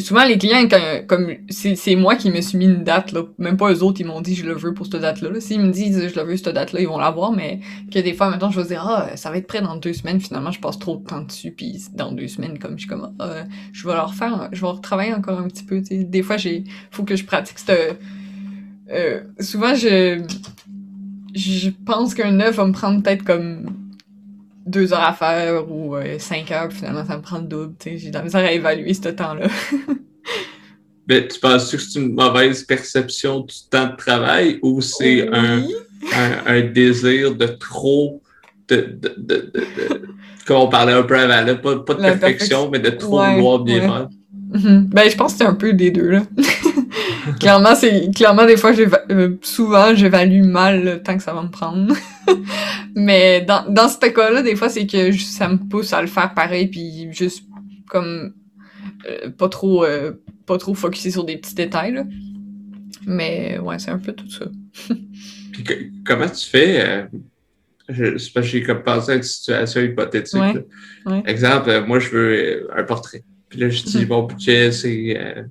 souvent les clients comme c'est moi qui me suis mis une date là. Même pas eux autres ils m'ont dit je le veux pour cette date là, s'ils me disent je le veux cette date là ils vont l'avoir mais que des fois maintenant je vais dire ah ça va être prêt dans deux semaines. Finalement je passe trop de temps dessus puis dans deux semaines comme je suis comme ah, je vais leur faire je vais retravailler encore un petit peu des fois j'ai faut que je pratique cette euh, souvent je je pense qu'un œuf va me prendre peut-être comme deux heures à faire ou euh, cinq heures, puis finalement, ça me prend le double. J'ai de la misère à évaluer ce temps-là. Mais tu penses que c'est une mauvaise perception du temps de travail ou c'est un, un, désir de trop de, de, de, comme on parlait un peu avant, là, pas, pas de perfection, mais de trop vouloir bien faire? Mhm. Ben, je pense que c'est un peu des deux, là. clairement, c'est, clairement, des fois, euh, souvent, j'évalue mal le temps que ça va me prendre. Mais dans, dans ce cas-là, des fois, c'est que ça me pousse à le faire pareil, puis juste, comme, euh, pas trop, euh, pas trop focusé sur des petits détails, là. Mais, ouais, c'est un peu tout ça. puis comment tu fais, je, c'est parce que j'ai comme pensé à une situation hypothétique. Exemple, moi, je veux un portrait. Puis là, je dis, mon budget, c'est. Euh,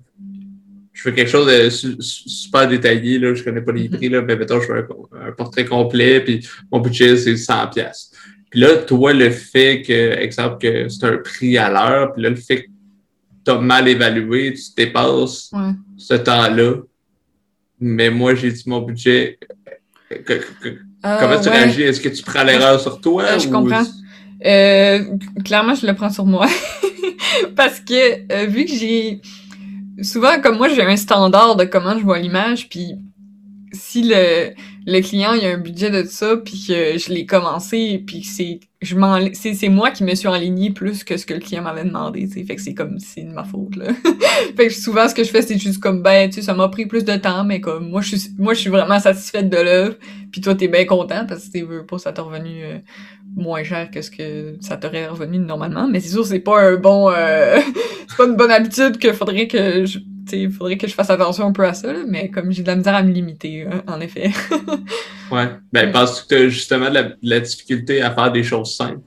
je veux quelque chose de super détaillé, là, je connais pas les prix, là, mais mettons, je veux un, portrait complet, puis mon budget, c'est 100$. Puis là, toi, le fait que, exemple, que c'est un prix à l'heure, puis là, le fait t'as mal évalué, tu dépasses Ouais. ce temps-là. Mais moi, j'ai dit mon budget. Que- que- Ah, comment tu ouais. réagis? Est-ce que tu prends l'erreur sur toi? Ouais, je comprends. Euh, clairement, je le prends sur moi. Parce que euh, vu que j'ai... Souvent, comme moi, j'ai un standard de comment je vois l'image, puis si le, le client il a un budget de ça, puis que je l'ai commencé, puis c'est c'est moi qui me suis aligné plus que ce que le client m'avait demandé, tu. Fait que c'est comme c'est de ma faute là. fait que souvent ce que je fais c'est juste comme ben tu sais ça m'a pris plus de temps mais comme moi je suis moi je suis vraiment satisfaite de l'œuvre, puis toi t'es bien content parce que tu veux ça t'a revenu euh, moins cher que ce que ça t'aurait revenu normalement, mais c'est sûr c'est pas un bon euh, c'est pas une bonne habitude que faudrait que je faudrait que je fasse attention un peu à ça, là, mais comme j'ai de la misère à me limiter, euh, en effet. Ouais. Ben, penses-tu que as justement de la, de la difficulté à faire des choses simples?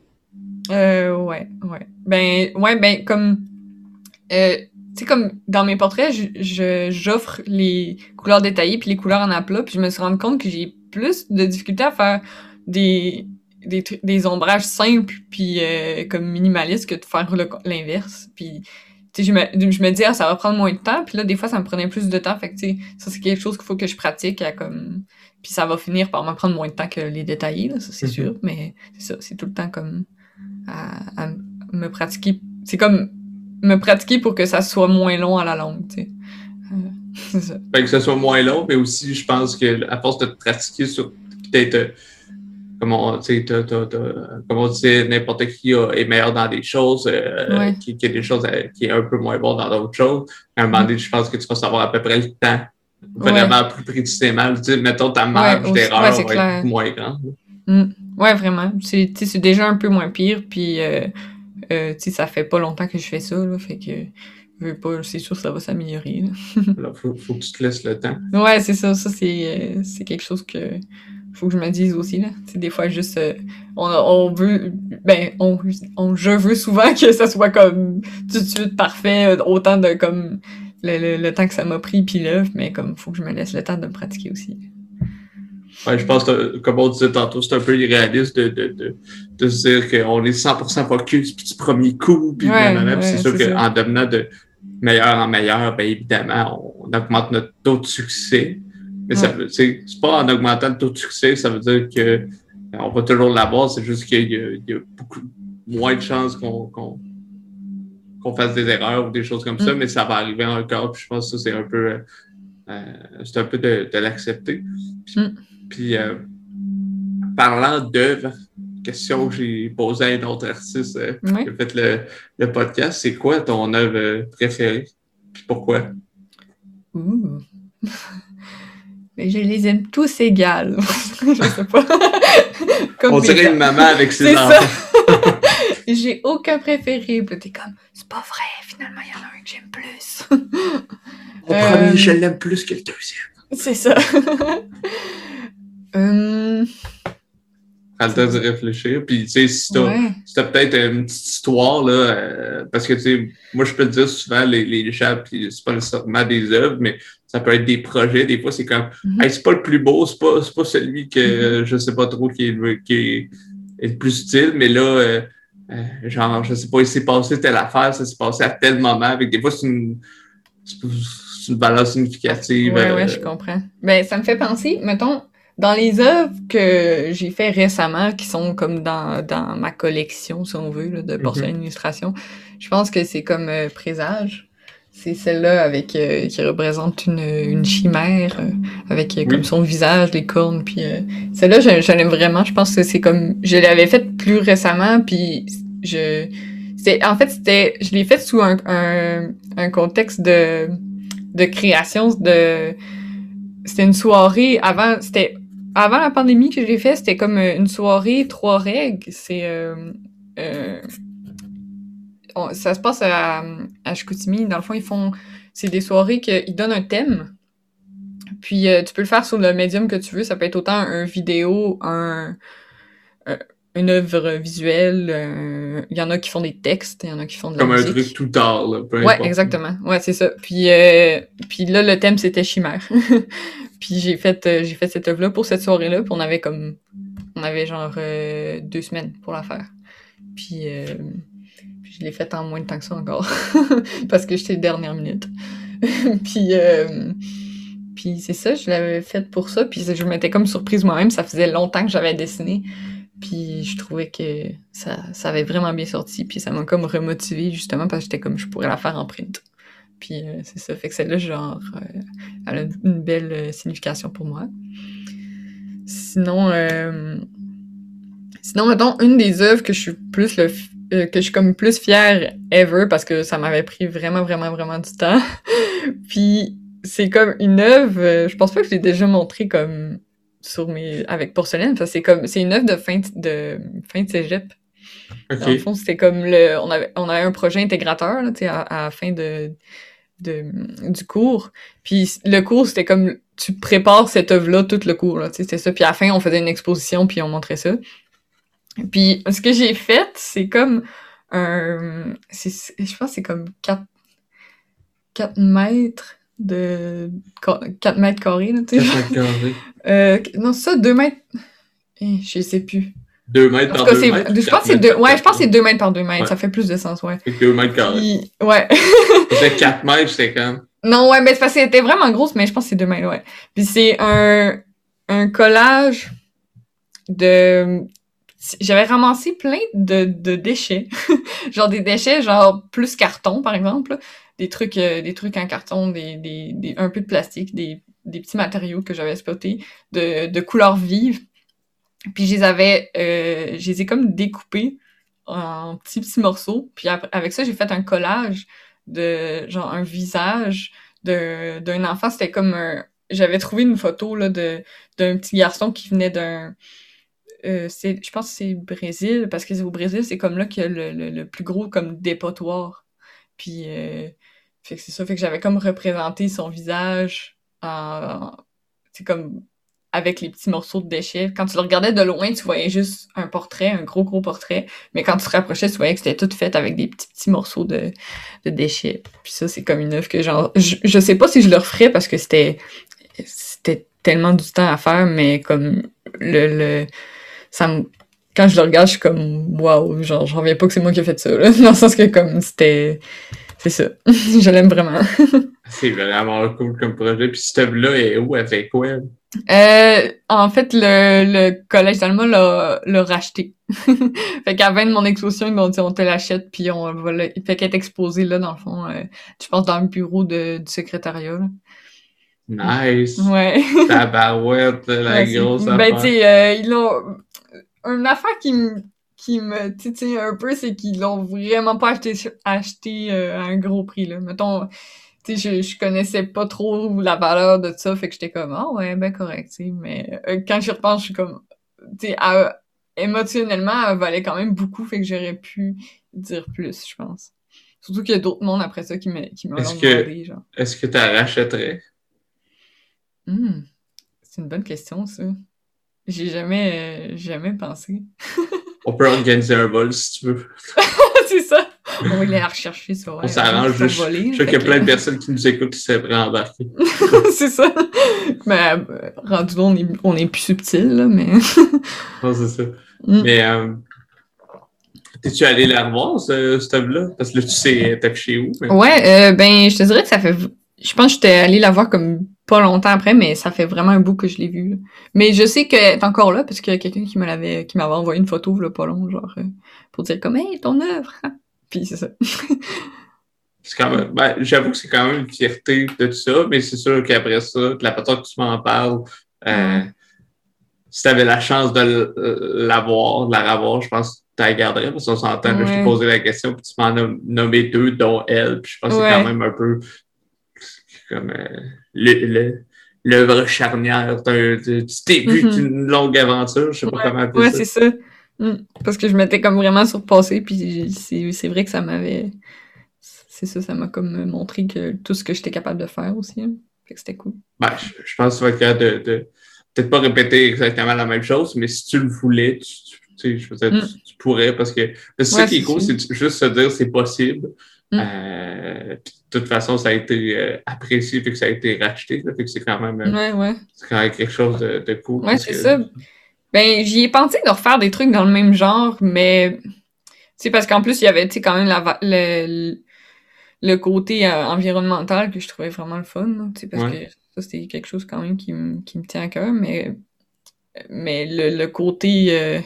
Euh, ouais, ouais. Ben, ouais, ben, comme, euh, tu sais, comme dans mes portraits, j'offre les couleurs détaillées puis les couleurs en aplat, puis je me suis rendu compte que j'ai plus de difficulté à faire des, des, des ombrages simples puis euh, comme minimalistes que de faire l'inverse. Puis, tu sais, je me, je me dis, ah, ça va prendre moins de temps, puis là, des fois, ça me prenait plus de temps, fait que, tu sais, ça, c'est quelque chose qu'il faut que je pratique à comme... Puis ça va finir par me prendre moins de temps que les détaillés, là, ça, c'est Mhm. sûr, mais c'est ça, c'est tout le temps comme à, à me pratiquer. C'est comme me pratiquer pour que ça soit moins long à la longue, tu sais. Euh, c'est ça. Fait que ce soit moins long, mais aussi, je pense que à force de te pratiquer sur peut-être euh, comme on, tu sais, t'as- t'as- t'as- comme on disait, n'importe qui a- est meilleur dans des choses, euh, Ouais. qui, des choses euh, qui est un peu moins bon dans d'autres choses. À un moment donné, je pense que tu vas savoir à peu près le temps, vraiment plus précisément. Mettons, ta marge d'erreur ouais, c'est va être moins grande. Ouais, vraiment. C'est, déjà un peu moins pire, puis euh, euh, ça fait pas longtemps que je fais ça, là, fait que je veux pas, c'est sûr que ça va s'améliorer. Là, faut, faut que tu te laisses le temps. Ouais, c'est ça. Ça, c'est, euh, c'est quelque chose que faut que je me dise aussi, là. Tu sais, des fois, juste, euh, on, on veut, ben, on, on, je veux souvent que ça soit comme tout de suite parfait, euh, autant de comme le, le, le temps que ça m'a pris, puis l'œuvre, mais comme faut que je me laisse le temps de me pratiquer aussi. Ouais, je pense que, comme on disait tantôt, c'est un peu irréaliste de, de, de, de se dire qu'on est 100% focus, puis du premier coup, puis Ouais, ouais, c'est sûr qu'en devenant de meilleur en meilleur, ben évidemment, on augmente notre taux de succès. Mais Ouais. c'est pas en augmentant le taux de succès, ça veut dire que euh, on va toujours l'avoir, c'est juste qu'il y, a- il y a beaucoup moins de chances qu'on fasse des erreurs ou des choses comme ça, Mm. mais ça va arriver encore, puis je pense que ça, c'est un peu euh, euh, c'est un peu de, de l'accepter. Puis, Mm. puis, euh, parlant d'œuvres, question que j'ai posée à un autre artiste euh, qui a fait le, le podcast, c'est quoi ton œuvre préférée? Puis pourquoi? Mais je les aime tous égales. je sais pas. Comme On des dirait une maman avec ses C'est enfants. ça. J'ai aucun préféré. Puis t'es comme, c'est pas vrai, finalement, il y en a un que j'aime plus. Mon Euh, premier, je l'aime plus que le deuxième. c'est ça. Hum, Prends le temps de réfléchir. Puis, tu sais, si t'as ouais. si t'as peut-être une petite histoire, là, euh, parce que, tu sais, moi, je peux te dire souvent, les, les chats, puis c'est pas nécessairement des œuvres, mais ça peut être des projets. Des fois, c'est comme, Mhm. hey, c'est pas le plus beau, c'est pas, c'est pas celui que euh, je sais pas trop qui est, le- qui est, est le plus utile, mais là, euh, euh, genre, je sais pas, il s'est passé telle affaire, ça s'est passé à tel moment. Avec des fois, c'est une, une valeur significative. Ouais, euh, ouais, je comprends. Ben, ça me fait penser, mettons, dans les œuvres que j'ai fait récemment, qui sont comme dans, dans ma collection, si on veut, là, de porcelaine illustration, je pense que c'est comme euh, Présage. C'est celle-là avec euh, qui représente une, une chimère euh, avec euh, Oui. comme son visage, les cornes, puis euh, celle-là, je, je l'aime vraiment. Je pense que c'est comme je l'avais faite plus récemment, puis je c'est en fait c'était je l'ai faite sous un, un, un contexte de de création de c'était une soirée avant c'était avant la pandémie que je l'ai fait c'était comme euh, une soirée trois règles c'est euh, euh, on- ça se passe à, à Chicoutimi dans le fond ils font c'est des soirées qu'ils donnent un thème puis euh, tu peux le faire sur le médium que tu veux ça peut être autant un vidéo un, un- une œuvre visuelle il y en a qui font des textes il y en a qui font de la Comme un truc tout tard, là. peu Ouais, importe. exactement. Ouais, c'est ça. Puis, puis là, le thème, c'était chimère. puis j'ai fait, euh, j'ai fait cette œuvre-là pour cette soirée-là. Puis on avait comme... On avait genre euh, deux semaines pour la faire. Puis, euh, Puis je l'ai fait en moins de temps que ça encore. Parce que j'étais dernière minute. puis, euh, puis c'est ça, je l'avais fait pour ça. Puis je m'étais comme surprise moi-même. Ça faisait longtemps que j'avais dessiné. Puis je trouvais que ça, ça avait vraiment bien sorti. Puis ça m'a comme remotivé justement parce que j'étais comme je pourrais la faire en print. Puis euh, c'est ça. Fait que celle-là, genre, euh, elle a une belle euh, signification pour moi. Sinon, sinon, mettons, une des œuvres que je suis plus le que je suis comme plus fière ever parce que ça m'avait pris vraiment, vraiment, vraiment du temps. Puis c'est comme une œuvre, je pense pas que je l'ai déjà montré comme sur mes avec porcelaine c'est comme c'est une œuvre de fin de fin de cégep. Dans le fond, c'était comme le on avait on avait un projet intégrateur là, à, à la fin de, de du cours. Puis le cours c'était comme tu prépares cette œuvre là tout le cours c'était ça. Puis à la fin on faisait une exposition puis on montrait ça. Puis ce que j'ai fait, c'est comme un je pense c'est comme 4 4 mètres de 4 mètres carrés, là, tu sais. 4 mètres carrés. Euh, non, ça, 2 mètres. Eh, je sais plus. 2 mètres par 2 mètres. Je pense que c'est 2 ouais, je pense que c'est 2 mètres par 2 mètres. Ouais. Ça fait plus de sens, ouais. C'est 2 mètres carrés. Puis, ouais. c'est 4 mètres, c'est quand Non, ouais, mais c'est parce qu'elle était vraiment grosse, mais je pense que c'est 2 mètres, ouais. Puis c'est un, un collage de j'avais ramassé plein de, de déchets. genre des déchets, genre plus carton, par exemple. Des trucs, euh, des trucs en carton, des, des, des, un peu de plastique, des, des petits matériaux que j'avais spotés de, de couleurs vives. Puis je les avais, euh, je les ai comme découpés en petits petits morceaux. Puis avec ça, j'ai fait un collage de genre un visage d'un enfant. C'était comme un, j'avais trouvé une photo là de d'un petit garçon qui venait d'un euh, je pense que c'est Brésil parce que au Brésil c'est comme là qu'il y a le, le, plus gros comme dépotoir puis euh, fait que c'est ça fait que j'avais comme représenté son visage c'est comme avec les petits morceaux de déchets. Quand tu le regardais de loin, tu voyais juste un portrait, un gros, gros portrait. Mais quand tu te rapprochais, tu voyais que c'était tout fait avec des petits, petits morceaux de, de déchets. Puis ça, c'est comme une œuvre que genre... Je, je sais pas si je le referais parce que c'était c'était tellement du temps à faire, mais comme le... le ça me, quand je le regarde, je suis comme waouh, genre j'en reviens pas que c'est moi qui ai fait ça, là. Dans le sens que comme c'était c'est ça. je l'aime vraiment. c'est vraiment cool comme projet. Puis cette œuvre-là est où? Elle fait quoi? Euh, en fait, le, le collège d'Alma l'a, l'a racheté. fait qu'à de mon exposition, ils m'ont dit on te l'achète, puis on va le... Fait qu'elle est exposée là, dans le fond, euh, je pense dans le bureau de, du secrétariat. Là. Nice! Ouais. Tabarouette, la ouais, grosse ben, affaire. Ben, tu sais, euh, ils l'ont... Une affaire qui me qui me titille un peu, c'est qu'ils l'ont vraiment pas acheté, acheté euh, à un gros prix, là. Mettons, tu sais, je, je connaissais pas trop la valeur de ça, fait que j'étais comme, ah ouais, ben correct, tu sais, mais euh, quand j'y repense, je suis comme, tu sais, émotionnellement, elle valait quand même beaucoup, fait que j'aurais pu dire plus, je pense. Surtout qu'il y a d'autres mondes après ça qui me qui m'ont demandé, genre. Est-ce que tu rachèterais? Hmm, c'est une bonne question, ça. J'ai jamais, euh, jamais pensé. On peut organiser un vol si tu veux. c'est ça. On va aller la rechercher sur On s'arrange. Je, je sais qu'il y a plein de personnes qui nous écoutent qui s'aimeraient embarquer. c'est ça. Mais euh, rendu là, on est, on est plus subtil, là, mais. non, c'est ça. Mm. Mais euh, t'es-tu allé la revoir, ce, cette œuvre-là? Parce que là, tu sais, t'es chez où? Mais... Ouais, euh, ben, je te dirais que ça fait. Je pense que j'étais allée la voir comme pas longtemps après, mais ça fait vraiment un bout que je l'ai vu. Là. Mais je sais qu'elle est encore là parce qu'il y a quelqu'un qui me l'avait, qui m'avait envoyé une photo là, pas long, genre euh, pour dire comme hey ton œuvre. Puis c'est ça. c'est quand même, ben, j'avoue que c'est quand même une fierté de tout ça, mais c'est sûr qu'après ça, la façon que tu m'en parles, euh, si tu avais la chance de l'avoir, de la revoir, je pense que tu la garderais parce qu'on s'entend. Ouais. Je t'ai posé la question, puis tu m'en as nommé deux, dont elle, puis je pense que c'est quand même un peu comme euh, l'œuvre charnière. Tu t'es vu mm -hmm. une longue aventure, je sais pas ouais, comment appeler ouais, ça. c'est ça. Mm. Parce que je m'étais comme vraiment surpassée, puis c'est vrai que ça m'avait. C'est ça, ça m'a comme montré que tout ce que j'étais capable de faire aussi. Hein. Fait que c'était cool. Ben, je, je, pense que tu vas être capable de, de peut-être pas répéter exactement la même chose, mais si tu le voulais, tu, tu, tu je veux dire, mm. tu, tu, pourrais, parce que c'est ça qui est cool, c'est juste se dire c'est possible. Mm. Euh, de toute façon, ça a été euh, apprécié, fait que ça a été racheté. Là, fait que c'est quand même, euh, ouais, ouais. c'est quand même quelque chose de, de cool. Ouais, c'est que... ça. Ben, j'y ai pensé de refaire des trucs dans le même genre, mais sais, parce qu'en plus, il y avait, quand même la, le, le côté euh, environnemental que je trouvais vraiment le fun, sais, parce que ça, c'était quelque chose quand même qui, qui me tient à cœur, mais, mais le, le côté... Euh,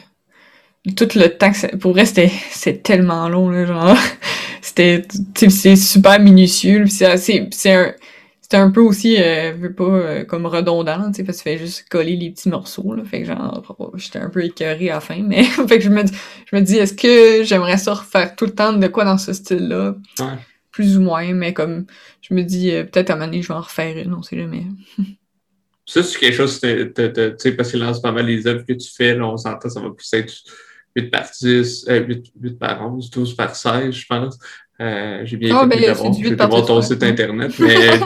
tout le temps que pour vrai c'est tellement long là genre c'était c'est super minutieux c'est c'est un c'est un peu aussi euh, veux pas euh, comme redondant tu sais parce que tu fais juste coller les petits morceaux là. Fait que genre oh, j'étais un peu écœurée à la fin mais fait que je me je me dis est-ce que j'aimerais ça refaire tout le temps de quoi dans ce style là plus ou moins mais comme je me dis euh, peut-être à un moment donné je vais en refaire une on sait jamais. Ça c'est quelque chose tu sais parce que là c'est pas mal les œuvres que tu fais là on s'entend ça va plus être 8 par 10, euh, 8, 8 par 11, 12 par 16, je pense. Euh, j'ai bien oh, ben, vais voir ton site internet, mais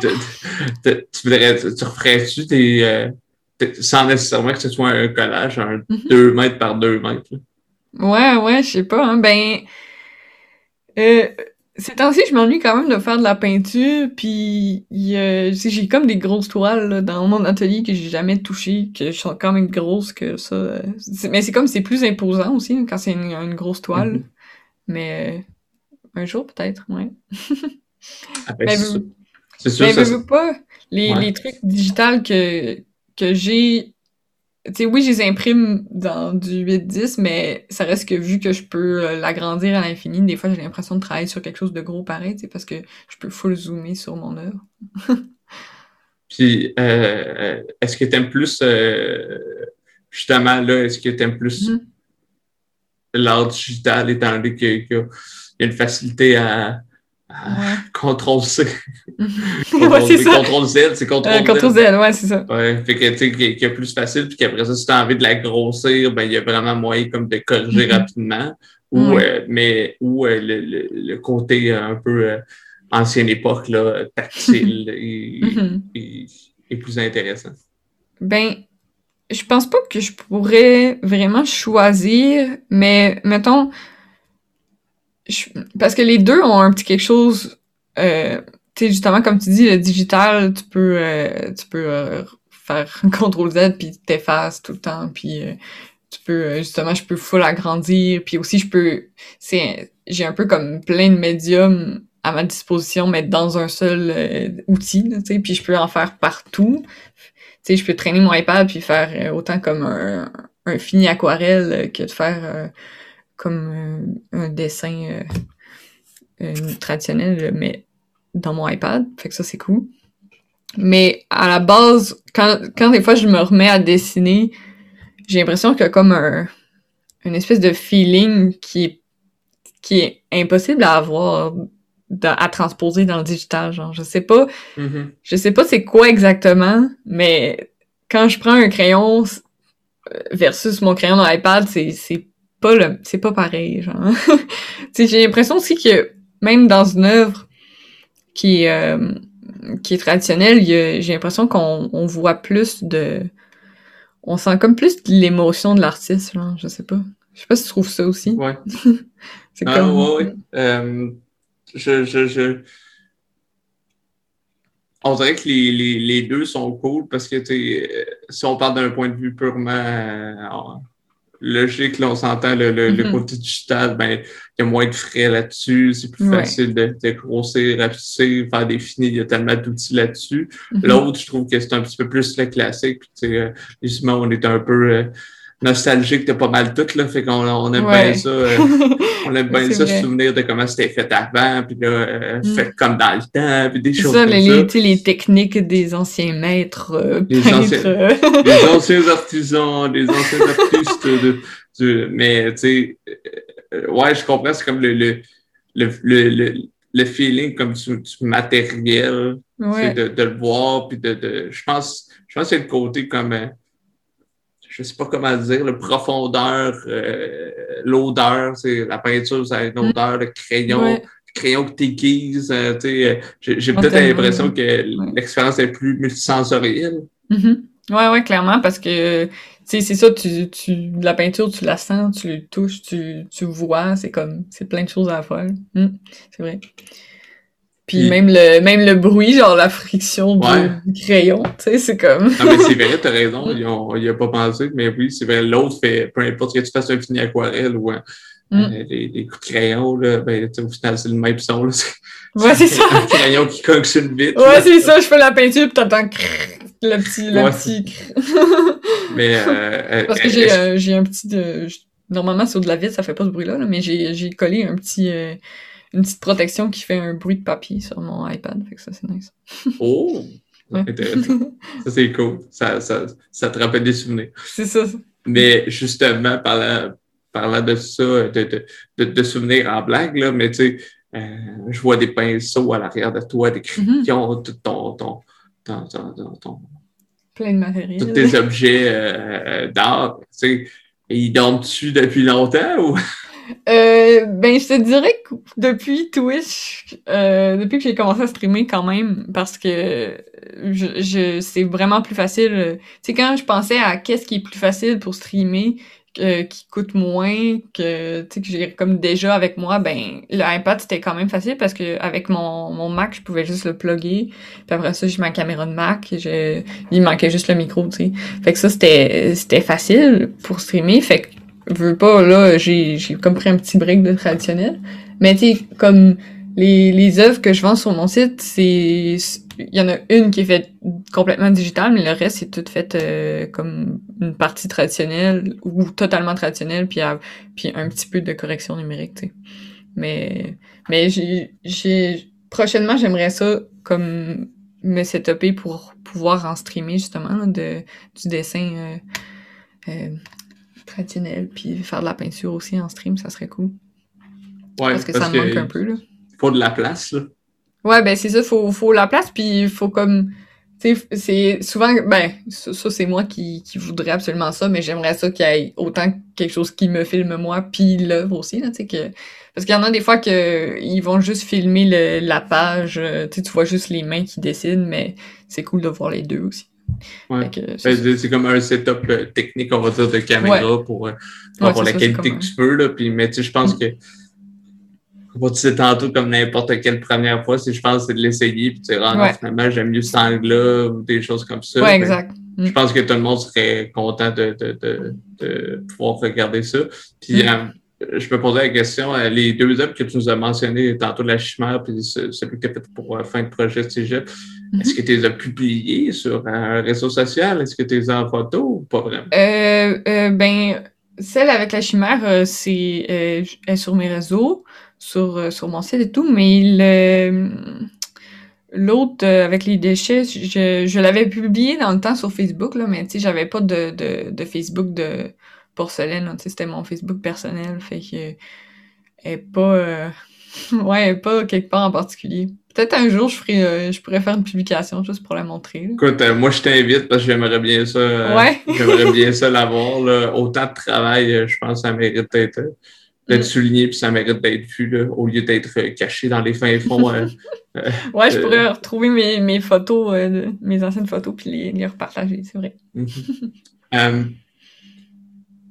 tu voudrais, tu referais-tu euh, sans nécessairement que ce soit un collage, un 2 mhm. mètres par 2 mètres? Ouais, ouais, je sais pas, hein, ben, euh, ces temps-ci, je m'ennuie quand même de faire de la peinture, puis j'ai comme des grosses toiles dans mon atelier que j'ai jamais touchées, que sont quand même grosses que ça. Mais c'est comme c'est plus imposant aussi quand c'est une, grosse toile. Mm-hmm. Mais euh, un jour peut-être, ouais. Ah, ben, mais sûr. Mais ça... pas les, les trucs digitales que que j'ai sais, oui, je les imprime dans du 8-10, mais ça reste que vu que je peux euh, l'agrandir à l'infini, des fois j'ai l'impression de travailler sur quelque chose de gros pareil, parce que je peux full zoomer sur mon œuvre. Puis, euh, est-ce que tu aimes plus, euh, justement, là, est-ce que tu aimes plus mm-hmm. l'art digital, étant donné qu'il y a une facilité à, Contrôle C. Contrôle Z, c'est Contrôle Z. Contrôle Z, ouais, c'est ça. Ouais, fait que, tu sais, qui est plus facile, puis qu'après ça, si tu as envie de la grossir, ben, il y a vraiment moyen comme de corriger mm-hmm. rapidement. Ou, euh, mais, ou euh, le, le, côté un peu euh, ancienne époque, là, tactile, mm-hmm. est, plus intéressant. Ben, je pense pas que je pourrais vraiment choisir, mais mettons, parce que les deux ont un petit quelque chose. Euh, tu sais, justement, comme tu dis, le digital, tu peux, euh, tu peux euh, faire CTRL Z puis t'effaces tout le temps, puis euh, tu peux, justement, je peux full agrandir, puis aussi je peux, c'est, j'ai un peu comme plein de médiums à ma disposition, mais dans un seul outil, tu sais, puis je peux en faire partout. Tu sais, je peux traîner mon iPad puis faire autant comme un, un fini aquarelle que de faire comme un, dessin euh, traditionnel, mais dans mon iPad. Fait que ça, c'est cool. Mais à la base, quand, quand des fois je me remets à dessiner, j'ai l'impression qu'il y a comme un, une espèce de feeling qui est, qui est impossible à avoir, à transposer dans le digital. Genre, je sais pas, mm-hmm. je sais pas c'est quoi exactement, mais quand je prends un crayon versus mon crayon dans l'iPad, c'est, c'est c'est pas pareil, genre. j'ai l'impression aussi que même dans une œuvre qui, euh, qui est traditionnelle, j'ai l'impression qu'on on voit plus de, on sent comme plus de l'émotion de l'artiste, genre, je sais pas. Je sais pas si tu trouves ça aussi. Ouais. c'est ah, comme... ouais, ouais. Euh, je, je, je... On dirait que les, les, les, deux sont cool parce que, tu si on parle d'un point de vue purement logique, là, on s'entend le, le, mm-hmm. côté digital, ben, il y a moins de frais là-dessus, c'est plus facile de, de grossir, rapetisser, faire des finis, il y a tellement d'outils là-dessus. Mm-hmm. L'autre, je trouve que c'est un petit peu plus le classique, tu sais, euh, justement, on est un peu euh, nostalgique de pas mal tout, là, fait qu'on on aime bien ça, euh, on aime bien ça, se souvenir de comment c'était fait avant, puis là, mm. fait comme dans le temps, puis des choses ça, comme les, ça. les techniques des anciens maîtres les, anciens, les anciens artisans, les anciens artistes de, de mais tu sais, euh, ouais, je comprends, c'est comme le, le, le, le, le feeling comme du, matériel, de, de, le voir, puis de, de, je pense, je pense que c'est le côté comme, euh, je sais pas comment dire, le profondeur, euh, l'odeur, c'est la peinture, ça a une odeur, le crayon, le crayon que t'aiguises, tu sais, j'ai peut-être l'impression que l'expérience est plus multisensorielle. Mm-hmm. Ouais, ouais, clairement, parce que c'est ça, tu, tu, la peinture, tu la sens, tu le touches, tu, tu vois, c'est comme, c'est plein de choses à faire. Hmm, c'est vrai. Puis même le même le bruit, genre la friction du crayon, tu sais, c'est comme. ah, mais c'est vrai, t'as raison, il a pas pensé, mais oui, c'est vrai, l'autre fait, peu importe que tu fasses un fini aquarelle ou un, Mm. euh, les, les coups de crayon, là, ben, au final, c'est le même son. Là. Ouais, c'est ça. un crayon qui cogne sur une vitre. Ouais, c'est ça, je fais la peinture, puis t'entends le petit, le Ouais. petit. Mais, euh, euh, Parce que euh, j'ai euh, j'ai un petit... euh, Normalement, sur de la vitre, ça fait pas ce bruit-là, là, mais j'ai j'ai collé un petit... une petite protection qui fait un bruit de papier sur mon iPad, fait que ça, c'est nice. Oh! Ouais. Intéressant. Ça, c'est cool. Ça, ça, ça te rappelle des souvenirs. c'est ça. Mais justement, parlant, parlant de ça, de, de, de, de souvenirs en blague, là, mais tu sais, euh, je vois des pinceaux à l'arrière de toi, des crayons, tout ton, ton, ton, ton, ton- Plein de matériel. tous tes objets euh, euh, d'art. Tu sais, et ils dorment dessus depuis longtemps ou? Euh, ben, je te dirais que depuis Twitch, euh, depuis que j'ai commencé à streamer quand même, parce que je, je c'est vraiment plus facile. euh, Tu sais, quand je pensais à qu'est-ce qui est plus facile pour streamer, euh, qui coûte moins, que tu sais que j'ai comme déjà avec moi, ben l'iPad c'était quand même facile parce que avec mon, mon Mac, je pouvais juste le plugger. Puis après ça, j'ai ma caméra de Mac, je, il manquait juste le micro, tu sais. Fait que ça c'était c'était facile pour streamer, fait que veux pas, là, j'ai, j'ai comme pris un petit break de traditionnel. Mais tu sais, comme les, les œuvres que je vends sur mon site, c'est, il y en a une qui est faite complètement digitale, mais le reste, c'est tout fait euh, comme une partie traditionnelle ou totalement traditionnelle, puis, puis un petit peu de correction numérique, tu sais. Mais, mais j'ai, j'ai, prochainement, j'aimerais ça comme me setuper pour pouvoir en streamer, justement, de, du dessin, euh, euh, traditionnel, puis faire de la peinture aussi en stream, ça serait cool. Ouais, parce que ça me manque un peu, là. faut de la place, là. Ouais, ben c'est ça, faut, faut la place, puis il faut comme... Tu sais, c'est souvent... Ben, ça, ça, c'est moi qui, qui voudrais absolument ça, mais j'aimerais ça qu'il y ait autant quelque chose qui me filme moi, puis l'œuvre aussi, là, tu sais, que... Parce qu'il y en a des fois que ils vont juste filmer le, la page, euh, tu sais, tu vois juste les mains qui dessinent, mais c'est cool de voir les deux aussi. Ouais. C'est ça. Ben, C'est comme un setup euh, technique, on va dire, de caméra pour, euh, pour Ouais, avoir c'est la ça, qualité que tu veux. Là. Puis, mais tu sais, je pense que, comme on disait tantôt, comme n'importe quelle première fois, c'est, je pense, c'est de l'essayer. Puis, tu sais, ah, non, finalement, j'aime mieux cet angle-là ou des choses comme ça. Ouais, exact. Je pense que tout le monde serait content de, de, de, de pouvoir regarder ça. Puis, Mm. euh, je peux poser la question, euh, les deux œuvres que tu nous as mentionnées tantôt, La Chimère puis ce- celui que tu as fait pour euh, fin de projet Cégep, Mhm. est-ce que tu les as publiés sur un réseau social? Est-ce que tu les as en photo ou pas vraiment? Euh, euh, ben, celle avec la chimère, c'est elle est sur mes réseaux, sur, sur mon site et tout, mais le l'autre avec les déchets, je, je l'avais publié dans le temps sur Facebook, là, mais tu sais, j'avais pas de, de, de Facebook de porcelaine, tu sais, c'était mon Facebook personnel, fait que elle est pas euh, ouais, elle est pas quelque part en particulier. Peut-être un jour je ferai euh, je pourrais faire une publication juste pour la montrer. là. Écoute, euh, moi, je t'invite parce que j'aimerais bien ça. Ouais. j'aimerais bien ça l'avoir. Autant de travail, je pense que ça mérite d'être d'être Mm. souligné puis ça mérite d'être vu là, au lieu d'être caché dans les fins fonds. Ouais, je pourrais retrouver mes, mes photos, mes anciennes photos, puis les, les repartager, c'est vrai. Mhm. Euh,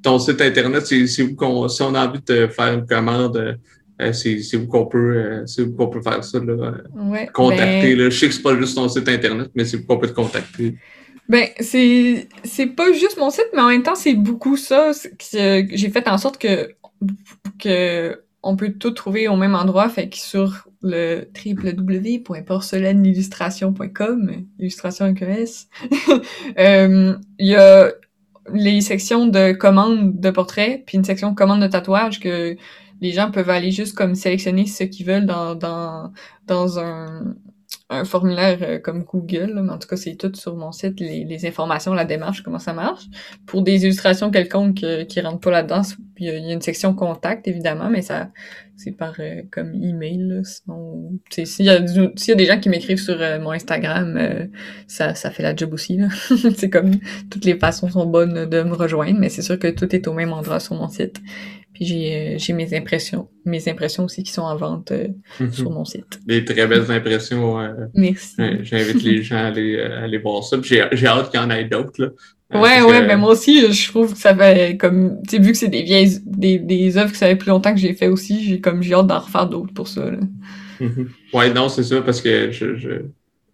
ton site internet, c'est qu'on, si on a envie de faire une commande, euh, c'est où qu'on peut, euh, qu'on peut faire ça, là, euh, Ouais. contacter. Ben, Là. Je sais que c'est pas juste ton site internet, mais c'est où qu'on peut te contacter. ben, c'est, c'est pas juste mon site, mais en même temps, c'est beaucoup ça que, j'ai fait en sorte que, que on peut tout trouver au même endroit, fait que sur le www.porcelainillustration.com, illustration avec euh, il y a les sections de commandes de portraits, puis une section commande de tatouage que les gens peuvent aller juste comme sélectionner ce qu'ils veulent dans, dans, dans un, un formulaire euh, comme Google, là, mais en tout cas, c'est tout sur mon site, les, informations, la démarche, comment ça marche. Pour des illustrations quelconques euh, qui rentrent pas là-dedans, il y, a, il y a une section contact, évidemment, mais ça c'est par euh, comme email, là, sinon... S'il y, a des gens qui m'écrivent sur mon Instagram, ça, ça fait la job aussi, c'est comme toutes les façons sont bonnes de me rejoindre, mais c'est sûr que tout est au même endroit sur mon site. Puis j'ai euh, j'ai mes impressions, mes impressions aussi qui sont en vente euh, sur mon site. Des très belles impressions. euh, Merci. J'invite les gens à aller, euh, à aller voir ça. Puis J'ai j'ai hâte qu'il y en ait d'autres. là. Ouais, ouais, que- ben moi aussi, je trouve que ça fait comme, tu sais, vu que c'est des vieilles, des, des œuvres que ça fait plus longtemps que j'ai fait aussi, j'ai comme, j'ai hâte d'en refaire d'autres pour ça, là. Mhm. Ouais, non, c'est ça, parce que je, je-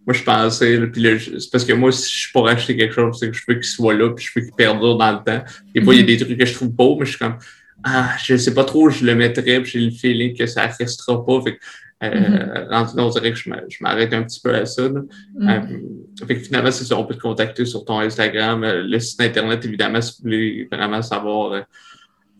moi, je pensais, là, puis c'est parce que moi, si je suis pour acheter quelque chose, c'est que je veux qu'il soit là, puis je veux qu'il perdure dans le temps. Des fois, il y a Mhm. des trucs que je trouve beaux, mais je suis comme, ah, je sais pas trop où je le mettrais, puis j'ai le feeling que ça restera pas. Fait que, euh, mm-hmm. on dirait que je m'arrête un petit peu à ça. Là. Mm. Euh, fait que finalement, c'est ça, on peut te contacter sur ton Instagram, euh, le site Internet, évidemment, si vous voulez vraiment savoir euh,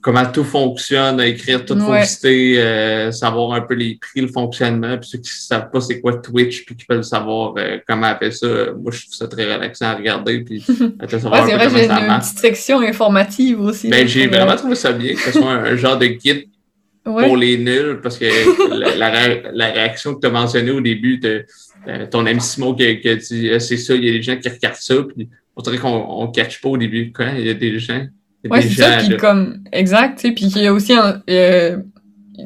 comment tout fonctionne, écrire toute ouais. euh, savoir un peu les prix, le fonctionnement, puis ceux qui ne savent pas c'est quoi Twitch, puis qui veulent savoir euh, comment appeler ça, moi je trouve ça très relaxant à regarder, puis à savoir ouais, peu vrai, marche. une petite section informative aussi. Ben, j'ai vraiment trouvé ça bien, que ce soit un, genre de guide ouais. pour les nuls, parce que la, la, la, réaction que tu as mentionnée au début de, de ton ami Simon qui, qui a dit ah, c'est ça, il y a des gens qui regardent ça, puis on dirait qu'on ne catch pas au début. Quoi? Il y a des gens Ouais, c'est ça, puis comme, exact, tu sais, puis il y a aussi euh,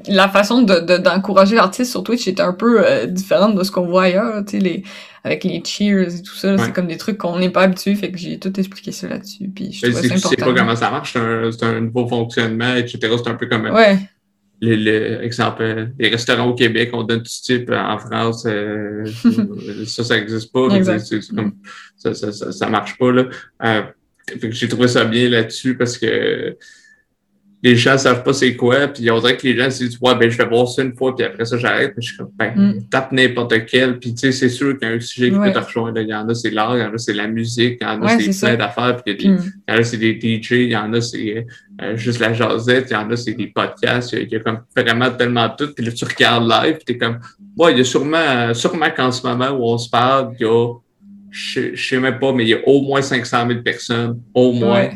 la façon de, d'encourager l'artiste sur Twitch est un peu euh, différente de ce qu'on voit ailleurs, tu sais, les, avec les cheers et tout ça, c'est comme des trucs qu'on n'est pas habitué, fait que j'ai tout expliqué ça là-dessus, puis je trouve ça sais pas comment ça marche, c'est un, c'est un nouveau fonctionnement, etc., c'est un peu comme... Ouais. Les, les, exemple, les restaurants au Québec, on donne tout type en France, euh, ça, ça n'existe pas. C'est comme, ça, ça, ça, ça, marche pas, là. Euh, j'ai trouvé ça bien là-dessus parce que les gens savent pas c'est quoi, puis on dirait que les gens se disent Ouais, ben je vais voir ça une fois, puis après ça, j'arrête. je suis comme ben, mm. tape n'importe quel. Puis tu sais, c'est sûr qu'il y a un sujet qui peut te rejoindre. Il y en a, c'est l'art, il y en a, c'est la musique, il y en a, c'est plein d'affaires, puis il y, mm. y en a, c'est des DJ, il y en a, c'est euh, juste la jasette, il y en a, c'est des podcasts, il y, a, comme vraiment tellement tout. Puis là, tu regardes live, puis t'es comme Ouais, il y a sûrement, sûrement qu'en ce moment où on se parle, il y a je, ne sais même pas, mais il y a au moins 500 000 personnes, au moins,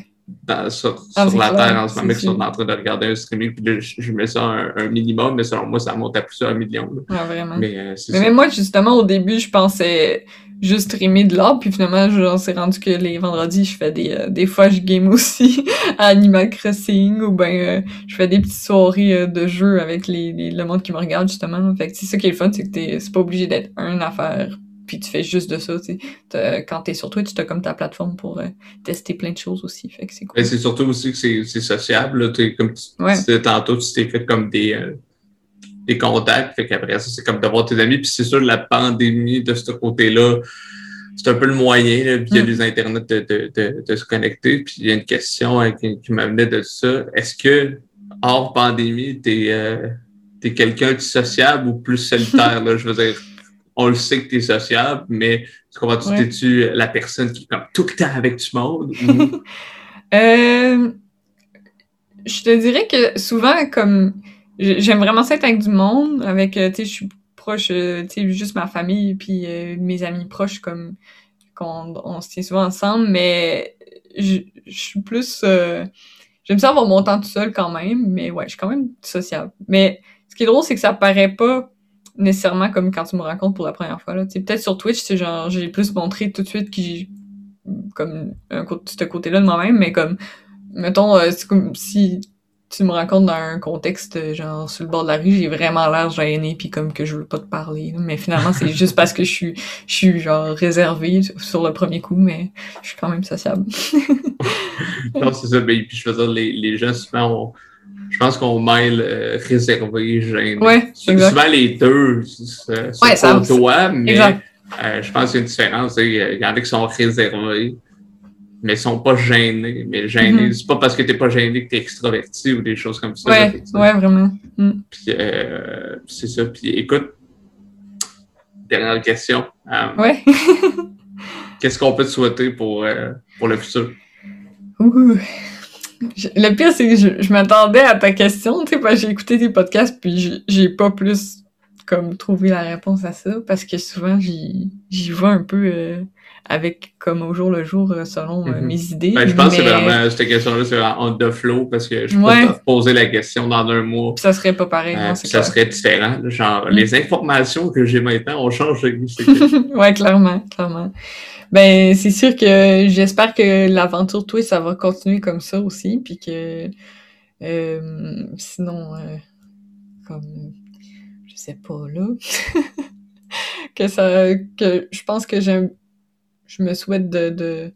dans, sur, ah, sur la Terre en ce moment qui sont en train de regarder un streaming. Puis là, je, mets ça un, un, minimum, mais selon moi, ça monte à plus d'un million. Là. vraiment. Mais, euh, mais moi, justement, au début, je pensais juste streamer de l'art, puis finalement, j'en suis rendu que les vendredis, je fais des... Euh, des fois, je game aussi à Animal Crossing, ou ben euh, je fais des petites soirées de jeux avec les, les, le monde qui me regarde, justement. Fait que c'est ça qui est le fun, c'est que c'est pas obligé d'être une affaire puis tu fais juste de ça, tu sais. Quand t'es sur Twitch, t'as comme ta plateforme pour euh, tester plein de choses aussi, fait que c'est cool. c'est surtout aussi que c'est sociable, là, comme tu ouais. tantôt, tu t'es fait comme des, euh, des contacts, fait qu'après ça, c'est comme d'avoir tes amis, puis c'est sûr, la pandémie de ce côté-là, c'est un peu le moyen, là, via mm. les internets, de, de, de, de, se connecter. Puis il y a une question hein, qui, qui m'amenait de ça. Est-ce que, hors pandémie, t'es euh, es, quelqu'un de sociable ou plus solitaire, là, je veux dire? On le sait que tu es sociable, mais tu comprends, tu ouais. tu la personne qui est comme tout le temps avec du monde? euh, je te dirais que souvent, comme j'aime vraiment ça être avec du monde, avec, euh, tu sais, je suis proche, euh, tu sais, juste ma famille, puis euh, mes amis proches, comme, qu'on on se tient souvent ensemble, mais je, je suis plus... Euh, j'aime ça avoir mon temps tout seul quand même, mais ouais, je suis quand même sociable. Mais ce qui est drôle, c'est que ça paraît pas nécessairement comme quand tu me rencontres pour la première fois. Là. Peut-être sur Twitch, c'est genre j'ai plus montré tout de suite qui comme un côté, ce côté-là de moi-même, mais comme mettons, euh, c'est comme si tu me rencontres dans un contexte genre sur le bord de la rue, j'ai vraiment l'air gêné puis comme que je veux pas te parler. Mais finalement, c'est juste parce que je suis je suis genre réservée sur le premier coup, mais je suis quand même sociable. non, c'est ça. Ben, puis je veux dire, les, les gens souvent ont je pense qu'on mêle euh, réservé, gêné. Ouais, souvent les deux se, ouais, côtoient, mais euh, je pense qu'il y a une différence. Il y en a qui sont réservés, mais ils sont pas gênés. Mais gênés, mm-hmm. c'est pas parce que t'es pas gêné que t'es extraverti ou des choses comme ça. Ouais, ouais vraiment. Mm. Puis euh, c'est ça. Puis écoute, dernière question. Euh, ouais. Qu'est-ce qu'on peut te souhaiter pour, euh, pour le futur? Ouh. Le pire, c'est que je, m'attendais à ta question, tu sais, j'ai écouté tes podcasts, puis j'ai pas plus comme trouvé la réponse à ça, parce que souvent, j'y vois un peu euh, avec, comme au jour le jour, euh, selon euh, mm-hmm. mes idées. Ben, je pense que c'est vraiment, cette question-là, c'est on the flow, parce que je peux pas te poser la question dans un mois. ça serait pas pareil. non, ça serait différent. Genre, mm. les informations que j'ai maintenant ont changé. ouais, clairement, clairement. Ben, c'est sûr que j'espère que l'aventure Twitch, ça va continuer comme ça aussi, puis que euh, sinon, euh, comme je sais pas là, que ça, que je pense que j'aime, je me souhaite de, de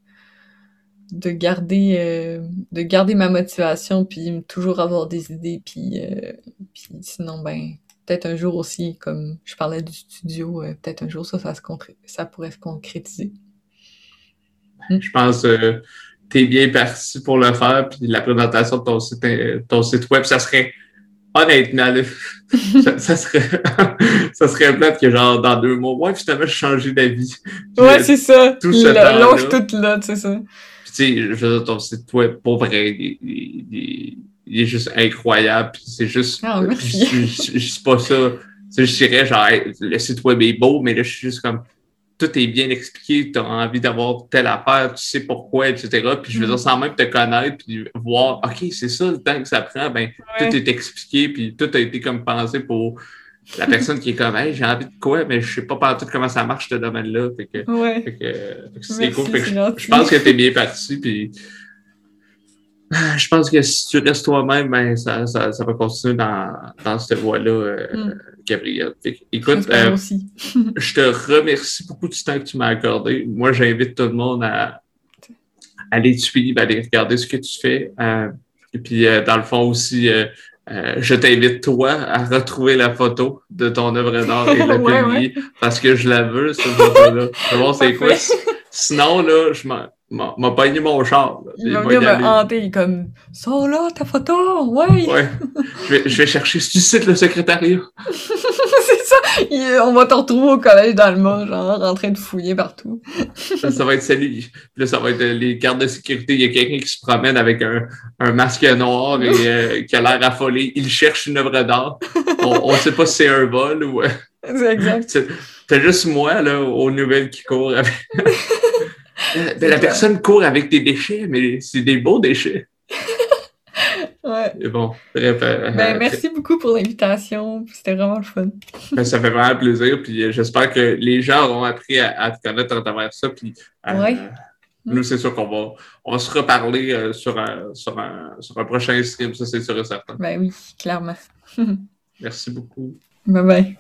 de garder euh, de garder ma motivation puis toujours avoir des idées puis euh, puis sinon ben peut-être un jour aussi comme je parlais du studio euh, peut-être un jour ça ça se ça pourrait se concrétiser. Je pense que t'es bien parti pour le faire, puis la présentation de ton site web, ça serait honnêtement, là, ça, ça, serait ça serait plate que genre dans deux mois, ouais, finalement, je changé d'avis. Ouais, c'est ça. Tout il longe tout là, c'est ça. Puis tu sais, je veux dire, ton site web, pour vrai, il, il, il est juste incroyable. Puis c'est juste. Ah, je, je, je, pas ça. je dirais, genre, le site web est beau, mais là, je suis juste comme tout est bien expliqué, tu as envie d'avoir telle affaire, tu sais pourquoi, etc. Puis je veux dire, mm. sans même te connaître, puis voir, OK, c'est ça le temps que ça prend, ben, tout est expliqué, puis tout a été comme pensé pour la personne qui est comme, hey, j'ai envie de quoi, mais je sais pas pas tout comment ça marche, ce domaine-là. Fait que, c'est cool. je, pense que tu es bien parti, puis je pense que si tu restes toi-même, ben, ça, ça, ça, va continuer dans, dans cette voie-là, euh, mm. Gabriel. écoute, euh, je te remercie beaucoup du temps que tu m'as accordé. Moi, j'invite tout le monde à, aller te suivre, à aller regarder ce que tu fais. Euh, et puis, dans le fond aussi, je t'invite toi à retrouver la photo de ton œuvre d'art et de la publier parce que je la veux, cette photo-là. c'est quoi? Sinon, là, je m'en m'a pogné mon char. il va venir me hanter comme ça là, ta photo, ouais. Ouais. je, vais, je vais chercher le site le secrétariat. c'est ça. on va te retrouver au collège d'Alma, genre en train de fouiller partout. ça, va être salut. Là, ça va être les gardes de sécurité. Il y a quelqu'un qui se promène avec un, un masque noir et euh, qui a l'air affolé. Il cherche une œuvre d'art. On ne sait pas si c'est un vol ou. Euh, c'est exact. T'as juste moi là aux nouvelles qui courent avec. Euh, ben, la personne court avec des déchets, mais c'est des beaux déchets. ouais. Et bon, bref. Euh, ben, merci beaucoup pour l'invitation. C'était vraiment le fun. Ben, ça fait vraiment plaisir. Puis euh, j'espère que les gens auront appris à, te connaître à travers ça. Puis, ouais. Nous, c'est sûr qu'on va, on va se reparler sur, un, sur, un, sur un prochain stream, ça c'est sûr et certain. Ben oui, clairement. Merci beaucoup. Bye bye.